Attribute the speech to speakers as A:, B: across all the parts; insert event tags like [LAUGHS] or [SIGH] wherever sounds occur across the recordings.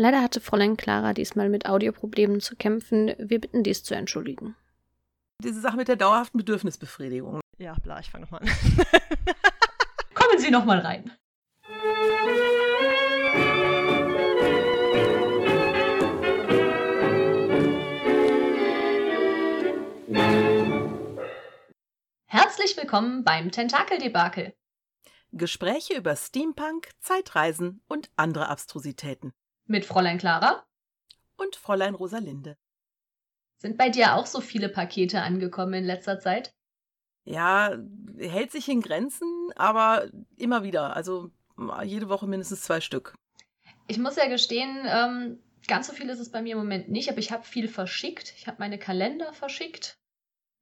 A: Leider hatte Fräulein Clara diesmal mit Audioproblemen zu kämpfen. Wir bitten dies zu entschuldigen.
B: Diese Sache mit der dauerhaften Bedürfnisbefriedigung.
C: Ja, bla, ich fange nochmal an. [LAUGHS]
D: Kommen Sie nochmal rein. Herzlich willkommen beim Tentakeldebakel.
B: Gespräche über Steampunk, Zeitreisen und andere Abstrusitäten.
D: Mit Fräulein Clara
B: Und Fräulein Rosalinde.
D: sind bei dir auch so viele Pakete angekommen in letzter Zeit?
B: Ja, hält sich in Grenzen, aber immer wieder. Also jede Woche mindestens zwei Stück.
D: Ich muss ja gestehen, ähm, ganz so viel ist es bei mir im Moment nicht, aber ich habe viel verschickt. Ich habe meine Kalender verschickt.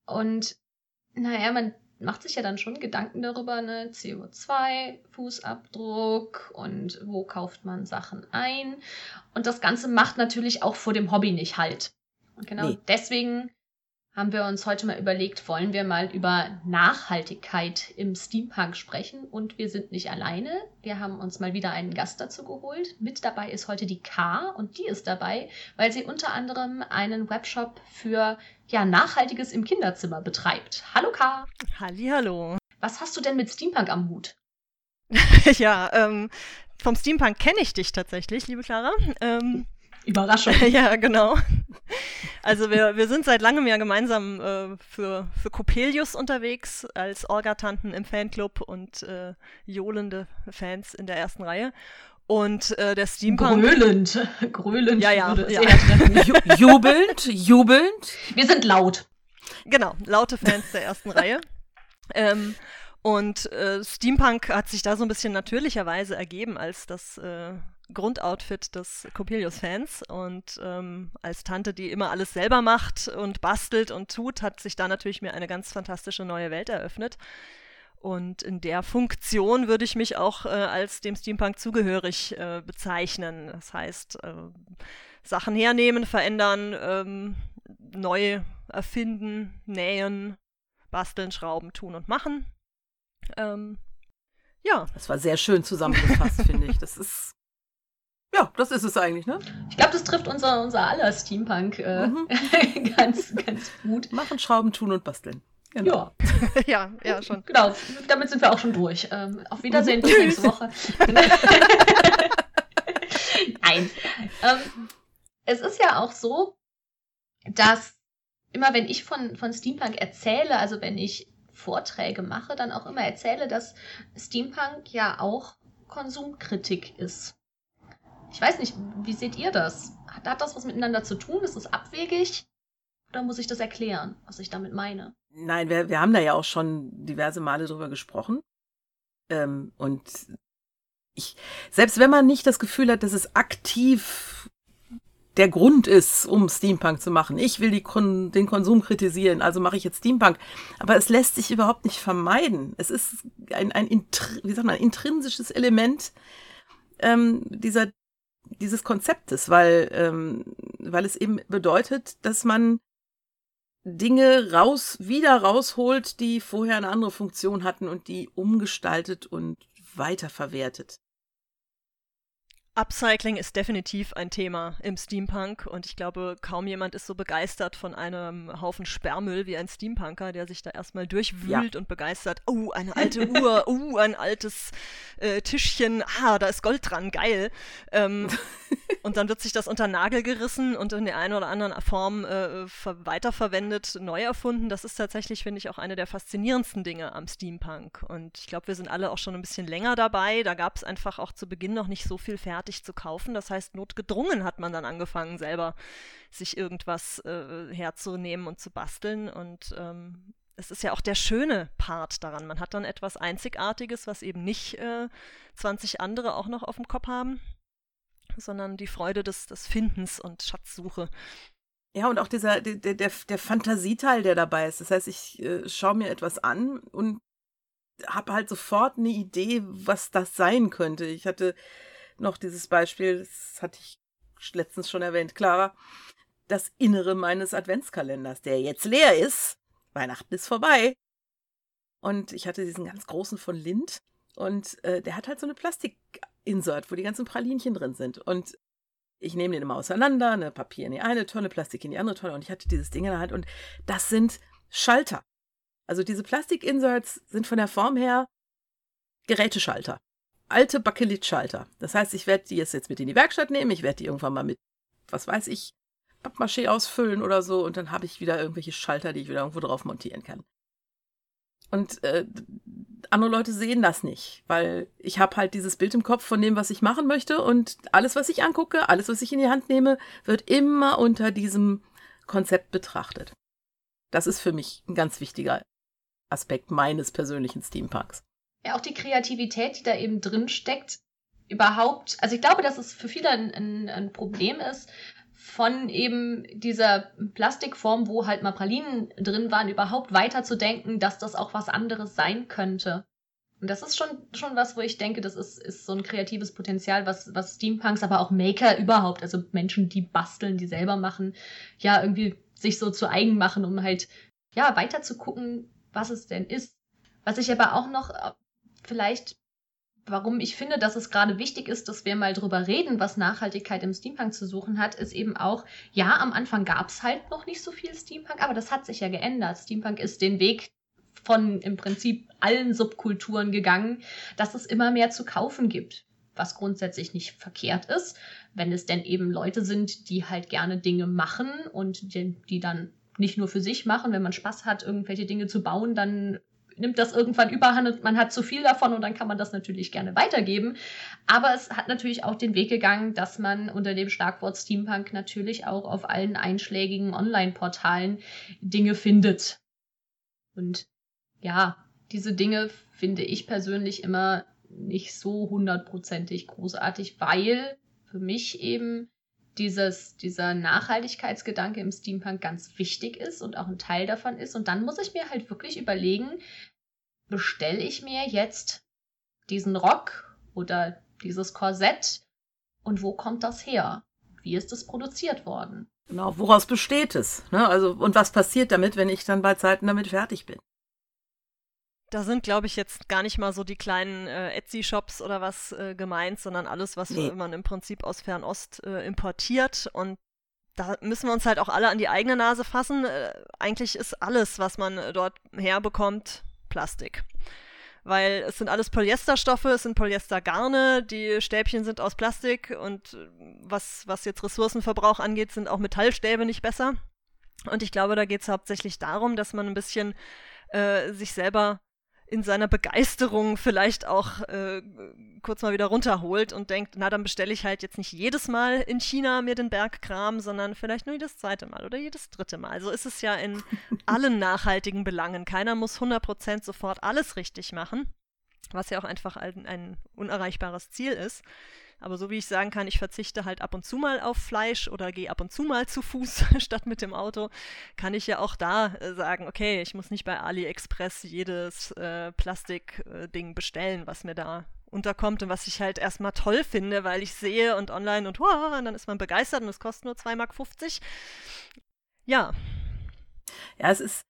D: Und naja, man macht sich ja dann schon Gedanken darüber, ne? CO2, Fußabdruck und wo kauft man Sachen ein. Und das Ganze macht natürlich auch vor dem Hobby nicht halt. Und genau
B: Nee.
D: deswegen haben wir uns heute mal überlegt, wollen wir mal über Nachhaltigkeit im Steampunk sprechen. Und wir sind nicht alleine. Wir haben uns mal wieder einen Gast dazu geholt. Mit dabei ist heute die K und die ist dabei, weil sie unter anderem einen Webshop für ja, Nachhaltiges im Kinderzimmer betreibt. Hallo K.
C: Hallihallo.
D: Was hast du denn mit Steampunk am Hut? [LAUGHS]
C: ja, ähm, vom Steampunk kenne ich dich tatsächlich, liebe Clara. Ähm,
D: Überraschung. [LAUGHS]
C: ja, genau. Also wir, wir sind seit langem ja gemeinsam äh, für, für Coppelius unterwegs, als Orga-Tanten im Fanclub und äh, johlende Fans in der ersten Reihe. Und äh, der Steampunk...
D: Gröhlend. Gröhlend
C: Ja, ja,
D: würde es
C: ja.
D: eher treffen.
B: Ju jubelnd, jubelnd.
D: Wir sind laut.
C: Genau, laute Fans der ersten Reihe. Ähm, und äh, Steampunk hat sich da so ein bisschen natürlicherweise ergeben als das äh, Grundoutfit des Coppelius-Fans. Und ähm, als Tante, die immer alles selber macht und bastelt und tut, hat sich da natürlich mir eine ganz fantastische neue Welt eröffnet. Und in der Funktion würde ich mich auch äh, als dem Steampunk zugehörig äh, bezeichnen. Das heißt, äh, Sachen hernehmen, verändern, ähm, neu erfinden, nähen, basteln, schrauben, tun und machen. Ähm, ja,
B: Das war sehr schön zusammengefasst, finde ich. Das ist. Ja, das ist es eigentlich, ne?
D: Ich glaube, das trifft unser, unser aller Steampunk äh,
B: Mhm. [LAUGHS]
D: ganz, ganz gut.
B: Machen, schrauben, tun und basteln. Genau.
D: Ja, [LAUGHS]
C: ja, ja, schon.
D: genau. Damit sind wir auch schon durch. Ähm, auf Wiedersehen bis
C: Tschüss.
D: nächste Woche. [LAUGHS] Nein. Ähm, es ist ja auch so, dass immer wenn ich von, von Steampunk erzähle, also wenn ich Vorträge mache, dann auch immer erzähle, dass Steampunk ja auch Konsumkritik ist. Ich weiß nicht, wie seht ihr das? Hat, hat das was miteinander zu tun? Ist es abwegig? Oder muss ich das erklären, was ich damit meine?
B: Nein, wir, wir haben da ja auch schon diverse Male drüber gesprochen. Ähm, und ich, selbst wenn man nicht das Gefühl hat, dass es aktiv der Grund ist, um Steampunk zu machen. Ich will Kon den Konsum kritisieren, also mache ich jetzt Steampunk. Aber es lässt sich überhaupt nicht vermeiden. Es ist ein, ein wie sagt man, intrinsisches Element ähm, dieser, dieses Konzeptes, weil, ähm, weil es eben bedeutet, dass man Dinge raus, wieder rausholt, die vorher eine andere Funktion hatten und die umgestaltet und weiterverwertet.
C: Upcycling ist definitiv ein Thema im Steampunk und ich glaube, kaum jemand ist so begeistert von einem Haufen Sperrmüll wie ein Steampunker, der sich da erstmal durchwühlt und begeistert. Oh, eine alte Uhr, oh, [LAUGHS] ein altes äh, Tischchen, ah, da ist Gold dran, geil. Ähm, [LAUGHS] und dann wird sich das unter Nagel gerissen und in der einen oder anderen Form äh, ver weiterverwendet, neu erfunden. Das ist tatsächlich, finde ich, auch eine der faszinierendsten Dinge am Steampunk. Und ich glaube, wir sind alle auch schon ein bisschen länger dabei. Da gab es einfach auch zu Beginn noch nicht so viel fertig zu kaufen. Das heißt, notgedrungen hat man dann angefangen, selber sich irgendwas äh, herzunehmen und zu basteln. Und ähm, es ist ja auch der schöne Part daran. Man hat dann etwas Einzigartiges, was eben nicht äh, 20 andere auch noch auf dem Kopf haben, sondern die Freude des, des Findens und Schatzsuche.
B: Ja, und auch dieser, der, der, der Fantasieteil, der dabei ist. Das heißt, ich äh, schaue mir etwas an und habe halt sofort eine Idee, was das sein könnte. Ich hatte noch dieses Beispiel, das hatte ich letztens schon erwähnt, Clara, das Innere meines Adventskalenders, der jetzt leer ist. Weihnachten ist vorbei. Und ich hatte diesen ganz großen von Lind und äh, der hat halt so eine Plastik-Insert, wo die ganzen Pralinchen drin sind. Und Ich nehme den immer auseinander, eine Papier in die eine Tonne, Plastik in die andere Tonne und ich hatte dieses Ding in der Hand und das sind Schalter. Also diese Plastik-Inserts sind von der Form her Geräteschalter. Alte Bakelit-Schalter. Das heißt, ich werde die jetzt mit in die Werkstatt nehmen, ich werde die irgendwann mal mit, was weiß ich, Pappmaché ausfüllen oder so und dann habe ich wieder irgendwelche Schalter, die ich wieder irgendwo drauf montieren kann. Und äh, andere Leute sehen das nicht, weil ich habe halt dieses Bild im Kopf von dem, was ich machen möchte und alles, was ich angucke, alles, was ich in die Hand nehme, wird immer unter diesem Konzept betrachtet. Das ist für mich ein ganz wichtiger Aspekt meines persönlichen Steampunks.
D: Ja, auch die Kreativität, die da eben drin steckt, überhaupt, also ich glaube, dass es für viele ein, ein, ein Problem ist, von eben dieser Plastikform, wo halt mal Pralinen drin waren, überhaupt weiterzudenken, dass das auch was anderes sein könnte. Und das ist schon, schon was, wo ich denke, das ist, ist so ein kreatives Potenzial, was, was Steampunks, aber auch Maker überhaupt, also Menschen, die basteln, die selber machen, ja, irgendwie sich so zu eigen machen, um halt, ja, weiter zu gucken, was es denn ist. Was ich aber auch noch vielleicht warum ich finde, dass es gerade wichtig ist, dass wir mal drüber reden, was Nachhaltigkeit im Steampunk zu suchen hat, ist eben auch, ja, am Anfang gab es halt noch nicht so viel Steampunk, aber das hat sich ja geändert. Steampunk ist den Weg von im Prinzip allen Subkulturen gegangen, dass es immer mehr zu kaufen gibt. Was grundsätzlich nicht verkehrt ist, wenn es denn eben Leute sind, die halt gerne Dinge machen und die, die dann nicht nur für sich machen. Wenn man Spaß hat, irgendwelche Dinge zu bauen, dann nimmt das irgendwann überhand und man hat zu viel davon und dann kann man das natürlich gerne weitergeben. Aber es hat natürlich auch den Weg gegangen, dass man unter dem Schlagwort Steampunk natürlich auch auf allen einschlägigen Online-Portalen Dinge findet. Und ja, diese Dinge finde ich persönlich immer nicht so hundertprozentig großartig, weil für mich eben dieses, dieser Nachhaltigkeitsgedanke im Steampunk ganz wichtig ist und auch ein Teil davon ist. Und dann muss ich mir halt wirklich überlegen, bestelle ich mir jetzt diesen Rock oder dieses Korsett und wo kommt das her? Wie ist es produziert worden?
B: Genau, woraus besteht es? Ne? Also, und was passiert damit, wenn ich dann bei Zeiten damit fertig bin?
C: Da sind, glaube ich, jetzt gar nicht mal so die kleinen äh, Etsy-Shops oder was äh, gemeint, sondern alles, was nee. man im Prinzip aus Fernost äh, importiert. Und da müssen wir uns halt auch alle an die eigene Nase fassen. Äh, eigentlich ist alles, was man äh, dort herbekommt, Plastik. Weil es sind alles Polyesterstoffe, es sind Polyestergarne, die Stäbchen sind aus Plastik und äh, was, was jetzt Ressourcenverbrauch angeht, sind auch Metallstäbe nicht besser. Und ich glaube, da geht es hauptsächlich darum, dass man ein bisschen äh, sich selber in seiner Begeisterung vielleicht auch äh, kurz mal wieder runterholt und denkt, na dann bestelle ich halt jetzt nicht jedes Mal in China mir den Bergkram, sondern vielleicht nur jedes zweite Mal oder jedes dritte Mal. Also ist es ja in [LAUGHS] allen nachhaltigen Belangen. Keiner muss 100% sofort alles richtig machen, was ja auch einfach ein, ein unerreichbares Ziel ist. Aber so wie ich sagen kann, ich verzichte halt ab und zu mal auf Fleisch oder gehe ab und zu mal zu Fuß [LAUGHS] statt mit dem Auto, kann ich ja auch da äh, sagen, okay, ich muss nicht bei AliExpress jedes äh, Plastikding äh, bestellen, was mir da unterkommt und was ich halt erstmal toll finde, weil ich sehe und online und, wow, und dann ist man begeistert und es kostet nur 2,50 Mark. Ja.
B: Ja, es ist,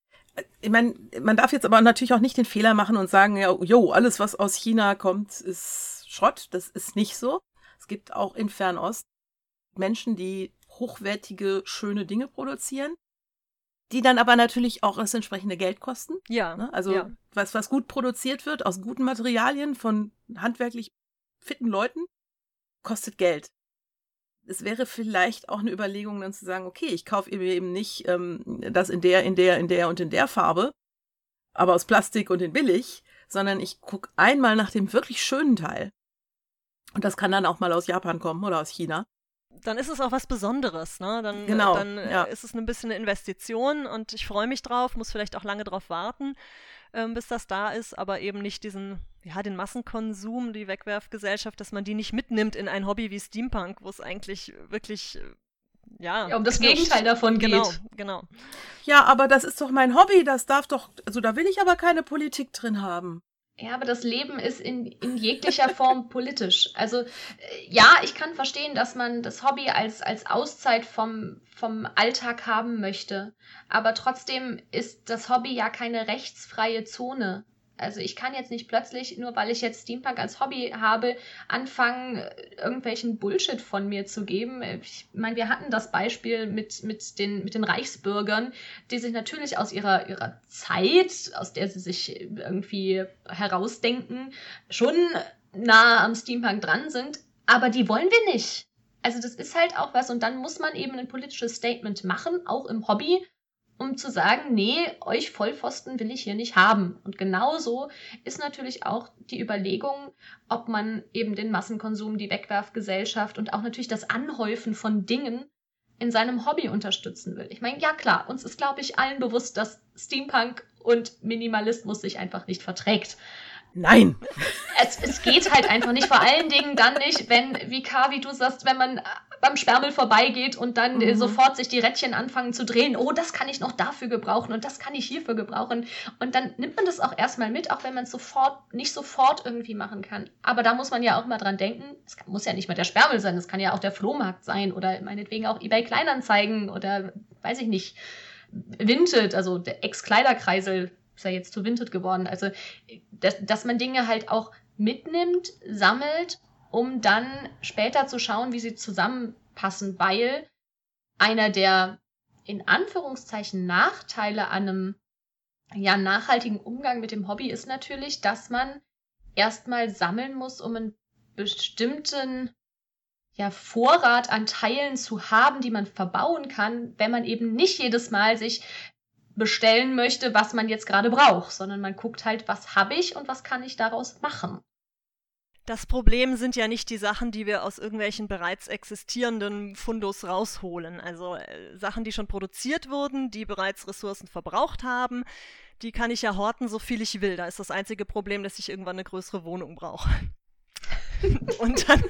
B: ich meine, man darf jetzt aber natürlich auch nicht den Fehler machen und sagen, ja, jo, alles, was aus China kommt, ist Schrott. Das ist nicht so. Es gibt auch in Fernost Menschen, die hochwertige, schöne Dinge produzieren, die dann aber natürlich auch das entsprechende Geld kosten.
C: Ja.
B: Ne? Also
C: ja.
B: was, was gut produziert wird, aus guten Materialien von handwerklich fitten Leuten, kostet Geld. Es wäre vielleicht auch eine Überlegung, dann zu sagen, okay, ich kaufe eben nicht ähm, das in der, in der, in der und in der Farbe, aber aus Plastik und in billig, sondern ich gucke einmal nach dem wirklich schönen Teil und das kann dann auch mal aus Japan kommen oder aus China.
C: Dann ist es auch was Besonderes, ne? Dann,
B: genau,
C: dann äh, ja. ist es ein bisschen eine Investition und ich freue mich drauf, muss vielleicht auch lange drauf warten, ähm, bis das da ist, aber eben nicht diesen, ja, den Massenkonsum, die Wegwerfgesellschaft, dass man die nicht mitnimmt in ein Hobby wie Steampunk, wo es eigentlich wirklich äh, ja,
D: ja, um das Gegenteil davon
C: genau,
D: geht.
C: Genau, genau.
B: Ja, aber das ist doch mein Hobby, das darf doch, also da will ich aber keine Politik drin haben.
D: Ja, aber das Leben ist in, in jeglicher Form [LAUGHS] politisch. Also äh, ja, ich kann verstehen, dass man das Hobby als, als Auszeit vom, vom Alltag haben möchte. Aber trotzdem ist das Hobby ja keine rechtsfreie Zone. Also ich kann jetzt nicht plötzlich, nur weil ich jetzt Steampunk als Hobby habe, anfangen, irgendwelchen Bullshit von mir zu geben. Ich meine, wir hatten das Beispiel mit, mit, den, mit den Reichsbürgern, die sich natürlich aus ihrer, ihrer Zeit, aus der sie sich irgendwie herausdenken, schon nah am Steampunk dran sind, aber die wollen wir nicht. Also das ist halt auch was und dann muss man eben ein politisches Statement machen, auch im Hobby, um zu sagen, nee, euch Vollpfosten will ich hier nicht haben. Und genauso ist natürlich auch die Überlegung, ob man eben den Massenkonsum, die Wegwerfgesellschaft und auch natürlich das Anhäufen von Dingen in seinem Hobby unterstützen will. Ich meine, ja klar, uns ist, glaube ich, allen bewusst, dass Steampunk und Minimalismus sich einfach nicht verträgt.
B: Nein.
D: Es, es geht halt einfach nicht. Vor allen Dingen dann nicht, wenn, wie K, wie du sagst, wenn man beim Sperrmüll vorbeigeht und dann äh, mhm. sofort sich die Rädchen anfangen zu drehen. Oh, das kann ich noch dafür gebrauchen und das kann ich hierfür gebrauchen. Und dann nimmt man das auch erstmal mit, auch wenn man es sofort, nicht sofort irgendwie machen kann. Aber da muss man ja auch mal dran denken, es muss ja nicht mal der Sperrmüll sein, es kann ja auch der Flohmarkt sein oder meinetwegen auch eBay Kleinanzeigen oder weiß ich nicht, Vinted, also der Ex-Kleiderkreisel ist ja jetzt zu Vinted geworden. Also, dass, dass man Dinge halt auch mitnimmt, sammelt, um dann später zu schauen, wie sie zusammenpassen, weil einer der in Anführungszeichen Nachteile an einem ja, nachhaltigen Umgang mit dem Hobby ist natürlich, dass man erstmal sammeln muss, um einen bestimmten ja, Vorrat an Teilen zu haben, die man verbauen kann, wenn man eben nicht jedes Mal sich bestellen möchte, was man jetzt gerade braucht, sondern man guckt halt, was habe ich und was kann ich daraus machen.
C: Das Problem sind ja nicht die Sachen, die wir aus irgendwelchen bereits existierenden Fundus rausholen. Also äh, Sachen, die schon produziert wurden, die bereits Ressourcen verbraucht haben, die kann ich ja horten, so viel ich will. Da ist das einzige Problem, dass ich irgendwann eine größere Wohnung brauche. [LAUGHS]
B: und dann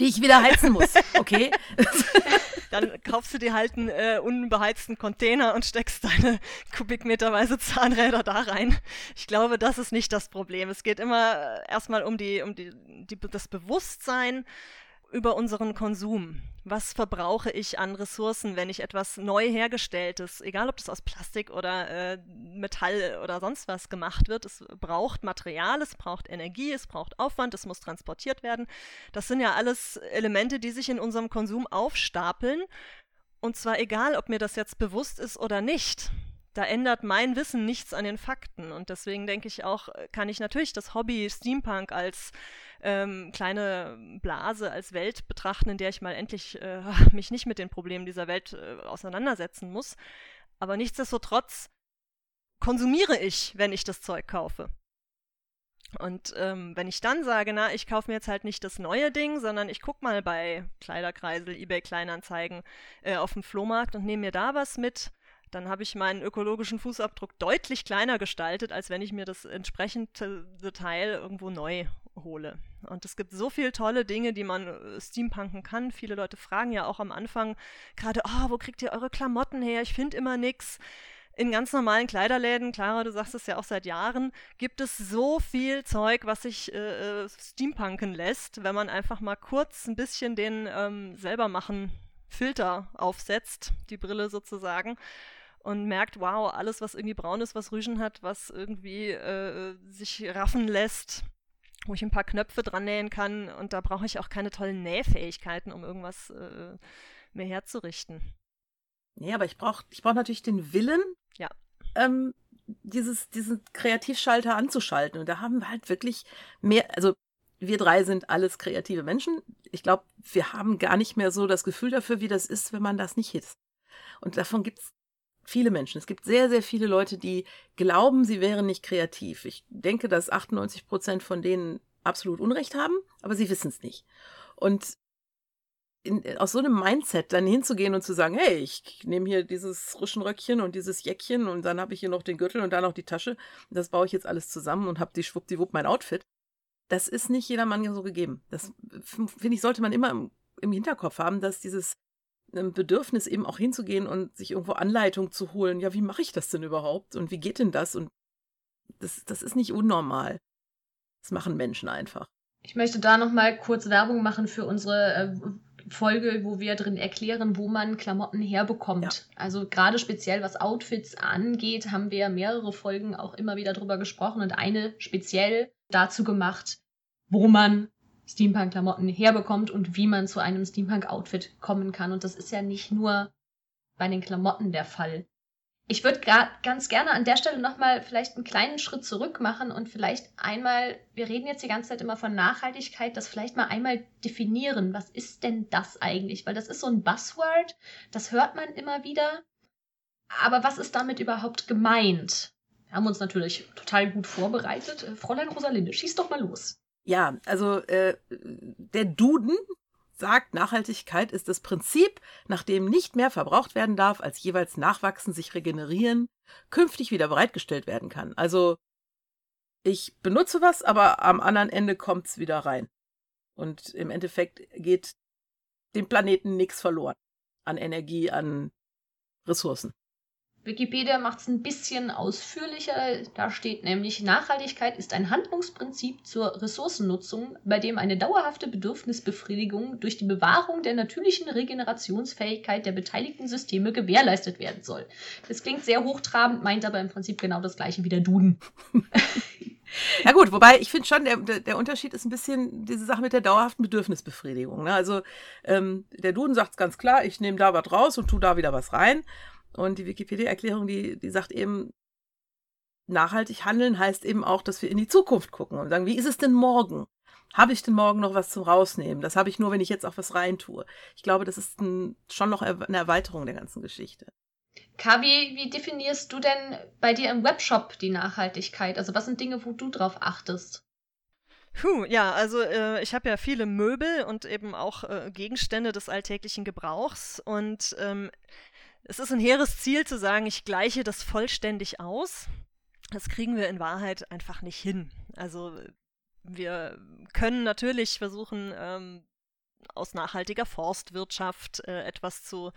B: die ich wieder heizen muss, okay? [LAUGHS]
C: Dann kaufst du dir halt einen äh, unbeheizten Container und steckst deine kubikmeterweise Zahnräder da rein. Ich glaube, das ist nicht das Problem. Es geht immer äh, erstmal um, die, um die, die, das Bewusstsein über unseren Konsum. Was verbrauche ich an Ressourcen, wenn ich etwas neu hergestelltes, egal ob das aus Plastik oder äh, Metall oder sonst was gemacht wird, es braucht Material, es braucht Energie, es braucht Aufwand, es muss transportiert werden. Das sind ja alles Elemente, die sich in unserem Konsum aufstapeln. Und zwar egal, ob mir das jetzt bewusst ist oder nicht da ändert mein Wissen nichts an den Fakten. Und deswegen denke ich auch, kann ich natürlich das Hobby Steampunk als ähm, kleine Blase, als Welt betrachten, in der ich mal endlich äh, [LAUGHS] mich nicht mit den Problemen dieser Welt äh, auseinandersetzen muss. Aber nichtsdestotrotz konsumiere ich, wenn ich das Zeug kaufe. Und ähm, wenn ich dann sage, na, ich kaufe mir jetzt halt nicht das neue Ding, sondern ich gucke mal bei Kleiderkreisel, eBay Kleinanzeigen äh, auf dem Flohmarkt und nehme mir da was mit, dann habe ich meinen ökologischen Fußabdruck deutlich kleiner gestaltet, als wenn ich mir das entsprechende Teil irgendwo neu hole. Und es gibt so viele tolle Dinge, die man äh, steampunken kann. Viele Leute fragen ja auch am Anfang gerade, oh, wo kriegt ihr eure Klamotten her? Ich finde immer nichts. In ganz normalen Kleiderläden, Clara, du sagst es ja auch seit Jahren, gibt es so viel Zeug, was sich äh, äh steampunken lässt, wenn man einfach mal kurz ein bisschen den ähm, selber machen Filter aufsetzt, die Brille sozusagen und merkt, wow, alles, was irgendwie braun ist, was Rüschen hat, was irgendwie äh, sich raffen lässt, wo ich ein paar Knöpfe dran nähen kann und da brauche ich auch keine tollen Nähfähigkeiten, um irgendwas äh, mir herzurichten.
B: Nee, aber ich brauche ich brauch natürlich den Willen,
C: ja.
B: ähm, dieses, diesen Kreativschalter anzuschalten. Und da haben wir halt wirklich mehr, also wir drei sind alles kreative Menschen. Ich glaube, wir haben gar nicht mehr so das Gefühl dafür, wie das ist, wenn man das nicht ist. Und davon gibt es viele Menschen. Es gibt sehr, sehr viele Leute, die glauben, sie wären nicht kreativ. Ich denke, dass 98 Prozent von denen absolut Unrecht haben, aber sie wissen es nicht. Und in, aus so einem Mindset dann hinzugehen und zu sagen, hey, ich nehme hier dieses Rüschenröckchen und dieses Jäckchen und dann habe ich hier noch den Gürtel und dann noch die Tasche das baue ich jetzt alles zusammen und habe die schwuppdiwupp mein Outfit. Das ist nicht jedermann so gegeben. Das finde ich, sollte man immer im, im Hinterkopf haben, dass dieses einem Bedürfnis eben auch hinzugehen und sich irgendwo Anleitung zu holen. Ja, wie mache ich das denn überhaupt? Und wie geht denn das? Und das, das ist nicht unnormal. Das machen Menschen einfach.
D: Ich möchte da noch mal kurz Werbung machen für unsere äh, Folge, wo wir drin erklären, wo man Klamotten herbekommt. Ja. Also gerade speziell was Outfits angeht, haben wir mehrere Folgen auch immer wieder drüber gesprochen und eine speziell dazu gemacht, wo man Steampunk-Klamotten herbekommt und wie man zu einem Steampunk-Outfit kommen kann. Und das ist ja nicht nur bei den Klamotten der Fall. Ich würde ganz gerne an der Stelle nochmal vielleicht einen kleinen Schritt zurück machen und vielleicht einmal, wir reden jetzt die ganze Zeit immer von Nachhaltigkeit, das vielleicht mal einmal definieren. Was ist denn das eigentlich? Weil das ist so ein Buzzword, das hört man immer wieder. Aber was ist damit überhaupt gemeint? Wir haben uns natürlich total gut vorbereitet. Fräulein Rosalinde, schieß doch mal los.
B: Ja, also äh, der Duden sagt, Nachhaltigkeit ist das Prinzip, nach dem nicht mehr verbraucht werden darf, als jeweils nachwachsen, sich regenerieren, künftig wieder bereitgestellt werden kann. Also ich benutze was, aber am anderen Ende kommt es wieder rein. Und im Endeffekt geht dem Planeten nichts verloren an Energie, an Ressourcen.
D: Wikipedia macht es ein bisschen ausführlicher. Da steht nämlich, Nachhaltigkeit ist ein Handlungsprinzip zur Ressourcennutzung, bei dem eine dauerhafte Bedürfnisbefriedigung durch die Bewahrung der natürlichen Regenerationsfähigkeit der beteiligten Systeme gewährleistet werden soll. Das klingt sehr hochtrabend, meint aber im Prinzip genau das gleiche wie der Duden. [LAUGHS]
B: Ja gut, wobei ich finde schon, der, der Unterschied ist ein bisschen diese Sache mit der dauerhaften Bedürfnisbefriedigung. Ne? Also ähm, der Duden sagt es ganz klar, ich nehme da was raus und tu da wieder was rein. Und die Wikipedia-Erklärung, die, die sagt eben, nachhaltig handeln heißt eben auch, dass wir in die Zukunft gucken und sagen, wie ist es denn morgen? Habe ich denn morgen noch was zum Rausnehmen? Das habe ich nur, wenn ich jetzt auch was reintue. Ich glaube, das ist ein, schon noch eine Erweiterung der ganzen Geschichte.
D: Kavi, wie definierst du denn bei dir im Webshop die Nachhaltigkeit? Also was sind Dinge, wo du drauf achtest?
C: Puh, ja, also äh, ich habe ja viele Möbel und eben auch äh, Gegenstände des alltäglichen Gebrauchs und ähm, es ist ein hehres Ziel zu sagen, ich gleiche das vollständig aus. Das kriegen wir in Wahrheit einfach nicht hin. Also wir können natürlich versuchen, ähm, aus nachhaltiger Forstwirtschaft äh, etwas zu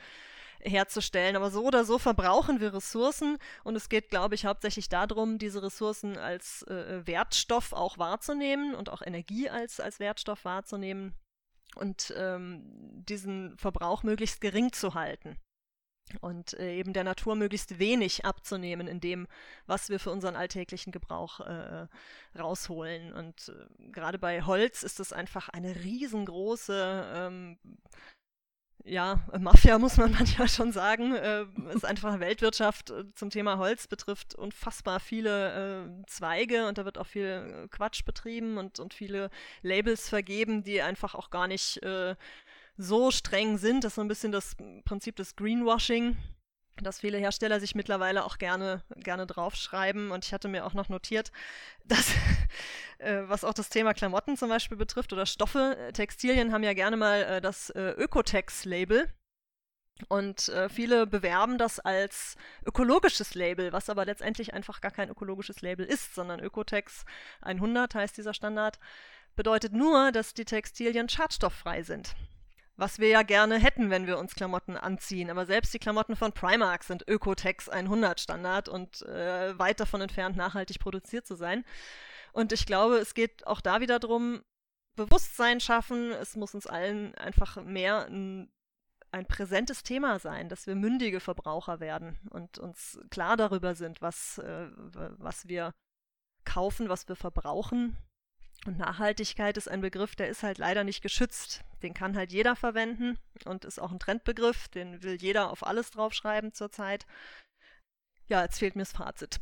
C: herzustellen. Aber so oder so verbrauchen wir Ressourcen und es geht, glaube ich, hauptsächlich darum, diese Ressourcen als äh, Wertstoff auch wahrzunehmen und auch Energie als, als Wertstoff wahrzunehmen und ähm, diesen Verbrauch möglichst gering zu halten und äh, eben der Natur möglichst wenig abzunehmen in dem, was wir für unseren alltäglichen Gebrauch äh, rausholen. Und äh, gerade bei Holz ist es einfach eine riesengroße ähm, ja, Mafia muss man [LAUGHS] manchmal schon sagen. Äh, ist einfach Weltwirtschaft äh, zum Thema Holz betrifft unfassbar viele äh, Zweige und da wird auch viel äh, Quatsch betrieben und, und viele Labels vergeben, die einfach auch gar nicht äh, so streng sind. Das ist so ein bisschen das Prinzip des Greenwashing, dass viele Hersteller sich mittlerweile auch gerne, gerne draufschreiben. Und ich hatte mir auch noch notiert, [LAUGHS] dass, äh, was auch das Thema Klamotten zum Beispiel betrifft oder Stoffe, äh, Textilien haben ja gerne mal äh, das äh, Ökotex-Label. Und äh, viele bewerben das als ökologisches Label, was aber letztendlich einfach gar kein ökologisches Label ist, sondern Ökotex 100 heißt dieser Standard, bedeutet nur, dass die Textilien schadstofffrei sind. Was wir ja gerne hätten, wenn wir uns Klamotten anziehen. Aber selbst die Klamotten von Primark sind Ökotex 100 Standard und äh, weit davon entfernt, nachhaltig produziert zu sein. Und ich glaube, es geht auch da wieder darum, Bewusstsein schaffen. Es muss uns allen einfach mehr ein, ein präsentes Thema sein, dass wir mündige Verbraucher werden und uns klar darüber sind, was, äh, was wir kaufen, was wir verbrauchen und Nachhaltigkeit ist ein Begriff, der ist halt leider nicht geschützt. Den kann halt jeder verwenden und ist auch ein Trendbegriff, den will jeder auf alles draufschreiben zurzeit. Ja, jetzt fehlt mir das Fazit.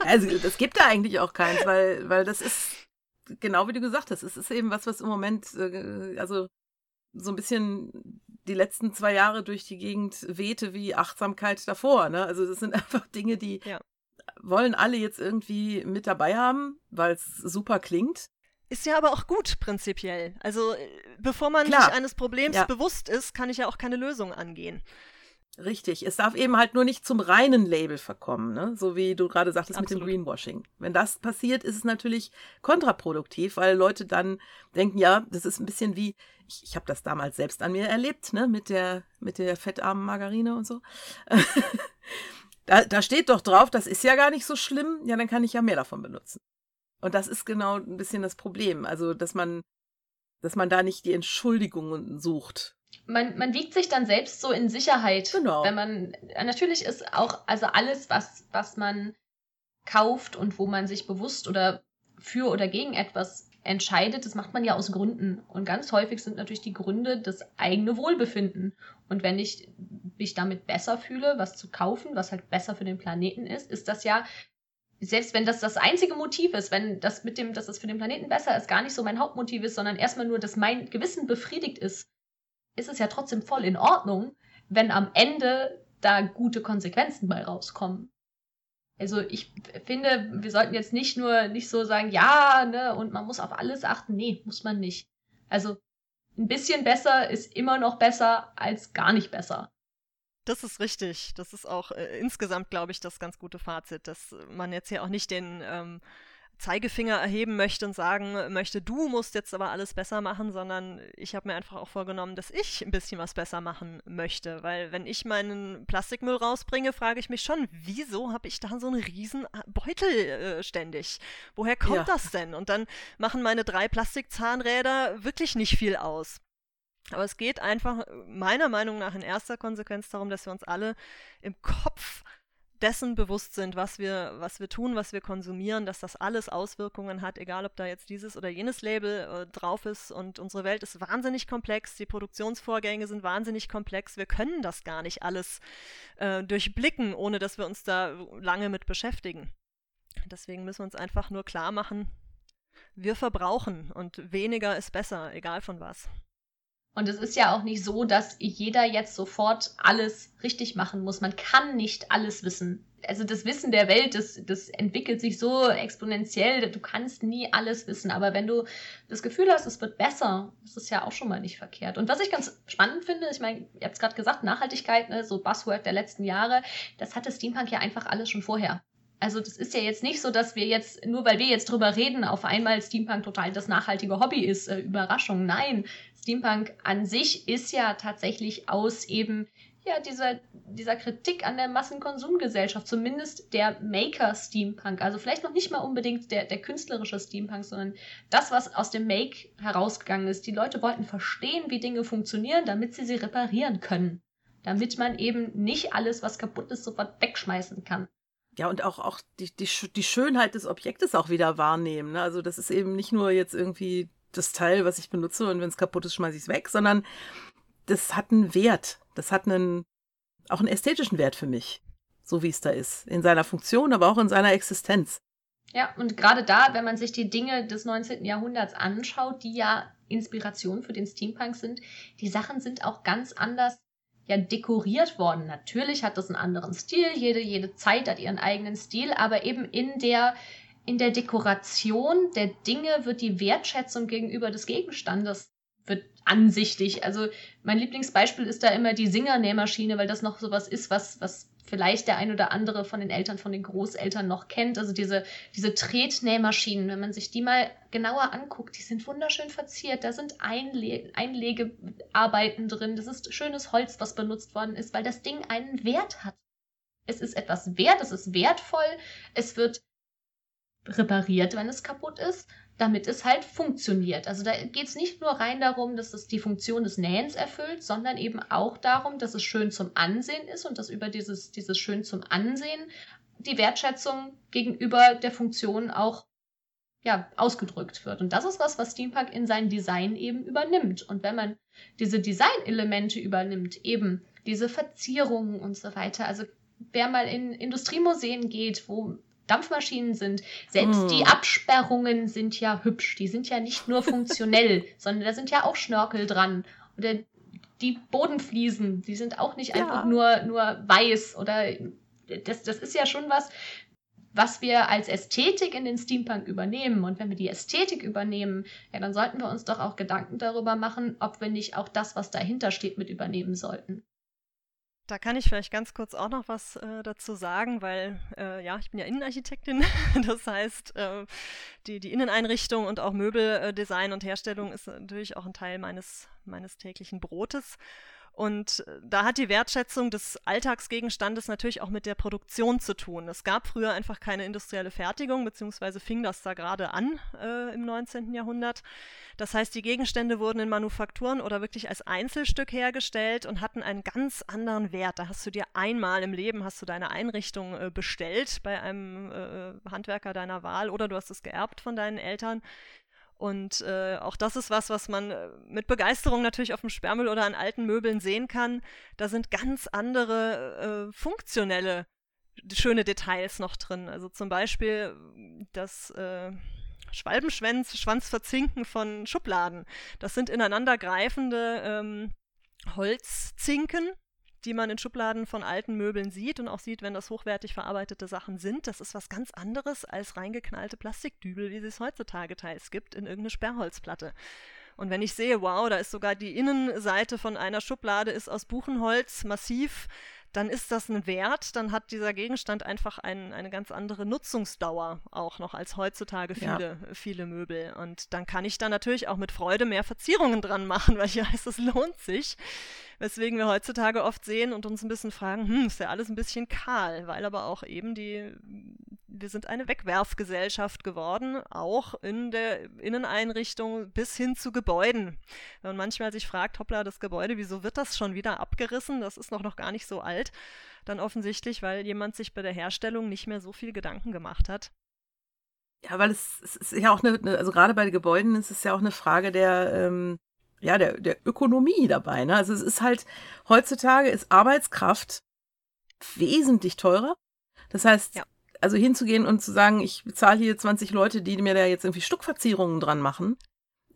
B: also, es gibt da eigentlich auch keins, weil, weil das ist, genau wie du gesagt hast, es ist eben was, was im Moment, äh, also so ein bisschen die letzten zwei Jahre durch die Gegend wehte wie Achtsamkeit davor. Ne? Also das sind [LAUGHS] einfach Dinge, die ja wollen alle jetzt irgendwie mit dabei haben, weil es super klingt.
C: Ist ja aber auch gut prinzipiell. Also äh, bevor man Klar. sich eines Problems ja. bewusst ist, kann ich ja auch keine Lösung angehen.
B: Richtig. Es darf eben halt nur nicht zum reinen Label verkommen, ne? so wie du gerade sagtest Absolut. mit dem Greenwashing. Wenn das passiert, ist es natürlich kontraproduktiv, weil Leute dann denken, ja, das ist ein bisschen wie, ich, ich habe das damals selbst an mir erlebt, ne, mit der, mit der fettarmen Margarine und so. [LAUGHS] Da, da steht doch drauf, das ist ja gar nicht so schlimm, ja, dann kann ich ja mehr davon benutzen. Und das ist genau ein bisschen das Problem. Also, dass man dass man da nicht die Entschuldigungen sucht.
D: Man, man wiegt sich dann selbst so in Sicherheit.
B: Genau.
D: Wenn man, natürlich ist auch, also alles, was, was man kauft und wo man sich bewusst oder für oder gegen etwas entscheidet, das macht man ja aus Gründen. Und ganz häufig sind natürlich die Gründe das eigene Wohlbefinden. Und wenn ich mich damit besser fühle, was zu kaufen, was halt besser für den Planeten ist, ist das ja, selbst wenn das das einzige Motiv ist, wenn das mit dem, dass es für den Planeten besser ist, gar nicht so mein Hauptmotiv ist, sondern erstmal nur, dass mein Gewissen befriedigt ist, ist es ja trotzdem voll in Ordnung, wenn am Ende da gute Konsequenzen bei rauskommen. Also ich finde, wir sollten jetzt nicht nur nicht so sagen, ja, ne, und man muss auf alles achten. Nee, muss man nicht. Also ein bisschen besser ist immer noch besser als gar nicht besser.
C: Das ist richtig. Das ist auch äh, insgesamt, glaube ich, das ganz gute Fazit, dass man jetzt hier auch nicht den ähm, Zeigefinger erheben möchte und sagen möchte, du musst jetzt aber alles besser machen, sondern ich habe mir einfach auch vorgenommen, dass ich ein bisschen was besser machen möchte. Weil wenn ich meinen Plastikmüll rausbringe, frage ich mich schon, wieso habe ich da so einen riesen Beutel äh, ständig? Woher kommt ja. das denn? Und dann machen meine drei Plastikzahnräder wirklich nicht viel aus. Aber es geht einfach meiner Meinung nach in erster Konsequenz darum, dass wir uns alle im Kopf dessen bewusst sind, was wir, was wir tun, was wir konsumieren, dass das alles Auswirkungen hat, egal ob da jetzt dieses oder jenes Label äh, drauf ist. Und unsere Welt ist wahnsinnig komplex, die Produktionsvorgänge sind wahnsinnig komplex. Wir können das gar nicht alles äh, durchblicken, ohne dass wir uns da lange mit beschäftigen. Deswegen müssen wir uns einfach nur klar machen, wir verbrauchen und weniger ist besser, egal von was.
D: Und es ist ja auch nicht so, dass jeder jetzt sofort alles richtig machen muss. Man kann nicht alles wissen. Also das Wissen der Welt, das, das entwickelt sich so exponentiell, du kannst nie alles wissen. Aber wenn du das Gefühl hast, es wird besser, das ist ja auch schon mal nicht verkehrt. Und was ich ganz spannend finde, ich meine, ihr habt es gerade gesagt, Nachhaltigkeit, ne, so Buzzword der letzten Jahre, das hatte Steampunk ja einfach alles schon vorher. Also das ist ja jetzt nicht so, dass wir jetzt, nur weil wir jetzt drüber reden, auf einmal Steampunk total das nachhaltige Hobby ist. Äh, Überraschung. Nein, Steampunk an sich ist ja tatsächlich aus eben ja, dieser, dieser Kritik an der Massenkonsumgesellschaft, zumindest der Maker-Steampunk. Also vielleicht noch nicht mal unbedingt der, der künstlerische Steampunk, sondern das, was aus dem Make herausgegangen ist. Die Leute wollten verstehen, wie Dinge funktionieren, damit sie sie reparieren können. Damit man eben nicht alles, was kaputt ist, sofort wegschmeißen kann.
B: Ja, und auch, auch die, die, die Schönheit des Objektes auch wieder wahrnehmen. Ne? Also das ist eben nicht nur jetzt irgendwie das Teil, was ich benutze und wenn es kaputt ist, schmeiße ich es weg, sondern das hat einen Wert. Das hat einen, auch einen ästhetischen Wert für mich, so wie es da ist. In seiner Funktion, aber auch in seiner Existenz.
D: Ja, und gerade da, wenn man sich die Dinge des 19. Jahrhunderts anschaut, die ja Inspiration für den Steampunk sind, die Sachen sind auch ganz anders ja dekoriert worden. Natürlich hat das einen anderen Stil, jede, jede Zeit hat ihren eigenen Stil, aber eben in der, in der Dekoration der Dinge wird die Wertschätzung gegenüber des Gegenstandes wird ansichtig. Also mein Lieblingsbeispiel ist da immer die Singernähmaschine, weil das noch sowas ist, was, was vielleicht der ein oder andere von den Eltern, von den Großeltern noch kennt. Also diese, diese Tretnähmaschinen, wenn man sich die mal genauer anguckt, die sind wunderschön verziert. Da sind Einle Einlegearbeiten drin. Das ist schönes Holz, was benutzt worden ist, weil das Ding einen Wert hat. Es ist etwas wert, es ist wertvoll, es wird repariert, wenn es kaputt ist damit es halt funktioniert. Also da geht es nicht nur rein darum, dass es die Funktion des Nähens erfüllt, sondern eben auch darum, dass es schön zum Ansehen ist und dass über dieses, dieses schön zum Ansehen die Wertschätzung gegenüber der Funktion auch ja, ausgedrückt wird. Und das ist was, was Steampunk in sein Design eben übernimmt. Und wenn man diese Designelemente übernimmt, eben diese Verzierungen und so weiter, also wer mal in Industriemuseen geht, wo Dampfmaschinen sind. Selbst mm. die Absperrungen sind ja hübsch. Die sind ja nicht nur funktionell, [LAUGHS] sondern da sind ja auch Schnörkel dran. Oder die Bodenfliesen, die sind auch nicht ja. einfach nur, nur weiß. Oder das, das ist ja schon was, was wir als Ästhetik in den Steampunk übernehmen. Und wenn wir die Ästhetik übernehmen, ja, dann sollten wir uns doch auch Gedanken darüber machen, ob wir nicht auch das, was dahinter steht, mit übernehmen sollten.
C: Da kann ich vielleicht ganz kurz auch noch was äh, dazu sagen, weil äh, ja, ich bin ja Innenarchitektin. [LAUGHS] das heißt, äh, die, die Inneneinrichtung und auch Möbeldesign und Herstellung ist natürlich auch ein Teil meines, meines täglichen Brotes. Und äh, da hat die Wertschätzung des Alltagsgegenstandes natürlich auch mit der Produktion zu tun. Es gab früher einfach keine industrielle Fertigung, beziehungsweise fing das da gerade an äh, im 19. Jahrhundert. Das heißt, die Gegenstände wurden in Manufakturen oder wirklich als Einzelstück hergestellt und hatten einen ganz anderen Wert. Da hast du dir einmal im Leben hast du deine Einrichtung äh, bestellt bei einem äh, Handwerker deiner Wahl oder du hast es geerbt von deinen Eltern. Und äh, auch das ist was, was man äh, mit Begeisterung natürlich auf dem Sperrmüll oder an alten Möbeln sehen kann. Da sind ganz andere äh, funktionelle schöne Details noch drin. Also zum Beispiel das äh, Schwalbenschwanz, Schwanzverzinken von Schubladen. Das sind ineinandergreifende ähm, Holzzinken, die man in Schubladen von alten Möbeln sieht und auch sieht, wenn das hochwertig verarbeitete Sachen sind. Das ist was ganz anderes als reingeknallte Plastikdübel, wie es heutzutage teils gibt, in irgendeine Sperrholzplatte. Und wenn ich sehe, wow, da ist sogar die Innenseite von einer Schublade ist aus Buchenholz massiv, dann ist das ein Wert, dann hat dieser Gegenstand einfach ein, eine ganz andere Nutzungsdauer auch noch als heutzutage viele, ja. viele Möbel. Und dann kann ich da natürlich auch mit Freude mehr Verzierungen dran machen, weil ich weiß, es lohnt sich. Weswegen wir heutzutage oft sehen und uns ein bisschen fragen, hm, ist ja alles ein bisschen kahl, weil aber auch eben die, wir sind eine Wegwerfgesellschaft geworden, auch in der Inneneinrichtung bis hin zu Gebäuden. Wenn man manchmal sich fragt, hoppla, das Gebäude, wieso wird das schon wieder abgerissen? Das ist noch, noch gar nicht so alt. Dann offensichtlich, weil jemand sich bei der Herstellung nicht mehr so viel Gedanken gemacht hat.
B: Ja, weil es, es ist ja auch eine, also gerade bei Gebäuden ist es ja auch eine Frage der, ähm, ja, der, der Ökonomie dabei. Ne? Also es ist halt, heutzutage ist Arbeitskraft wesentlich teurer. Das heißt, ja. also hinzugehen und zu sagen, ich bezahle hier 20 Leute, die mir da jetzt irgendwie Stuckverzierungen dran machen,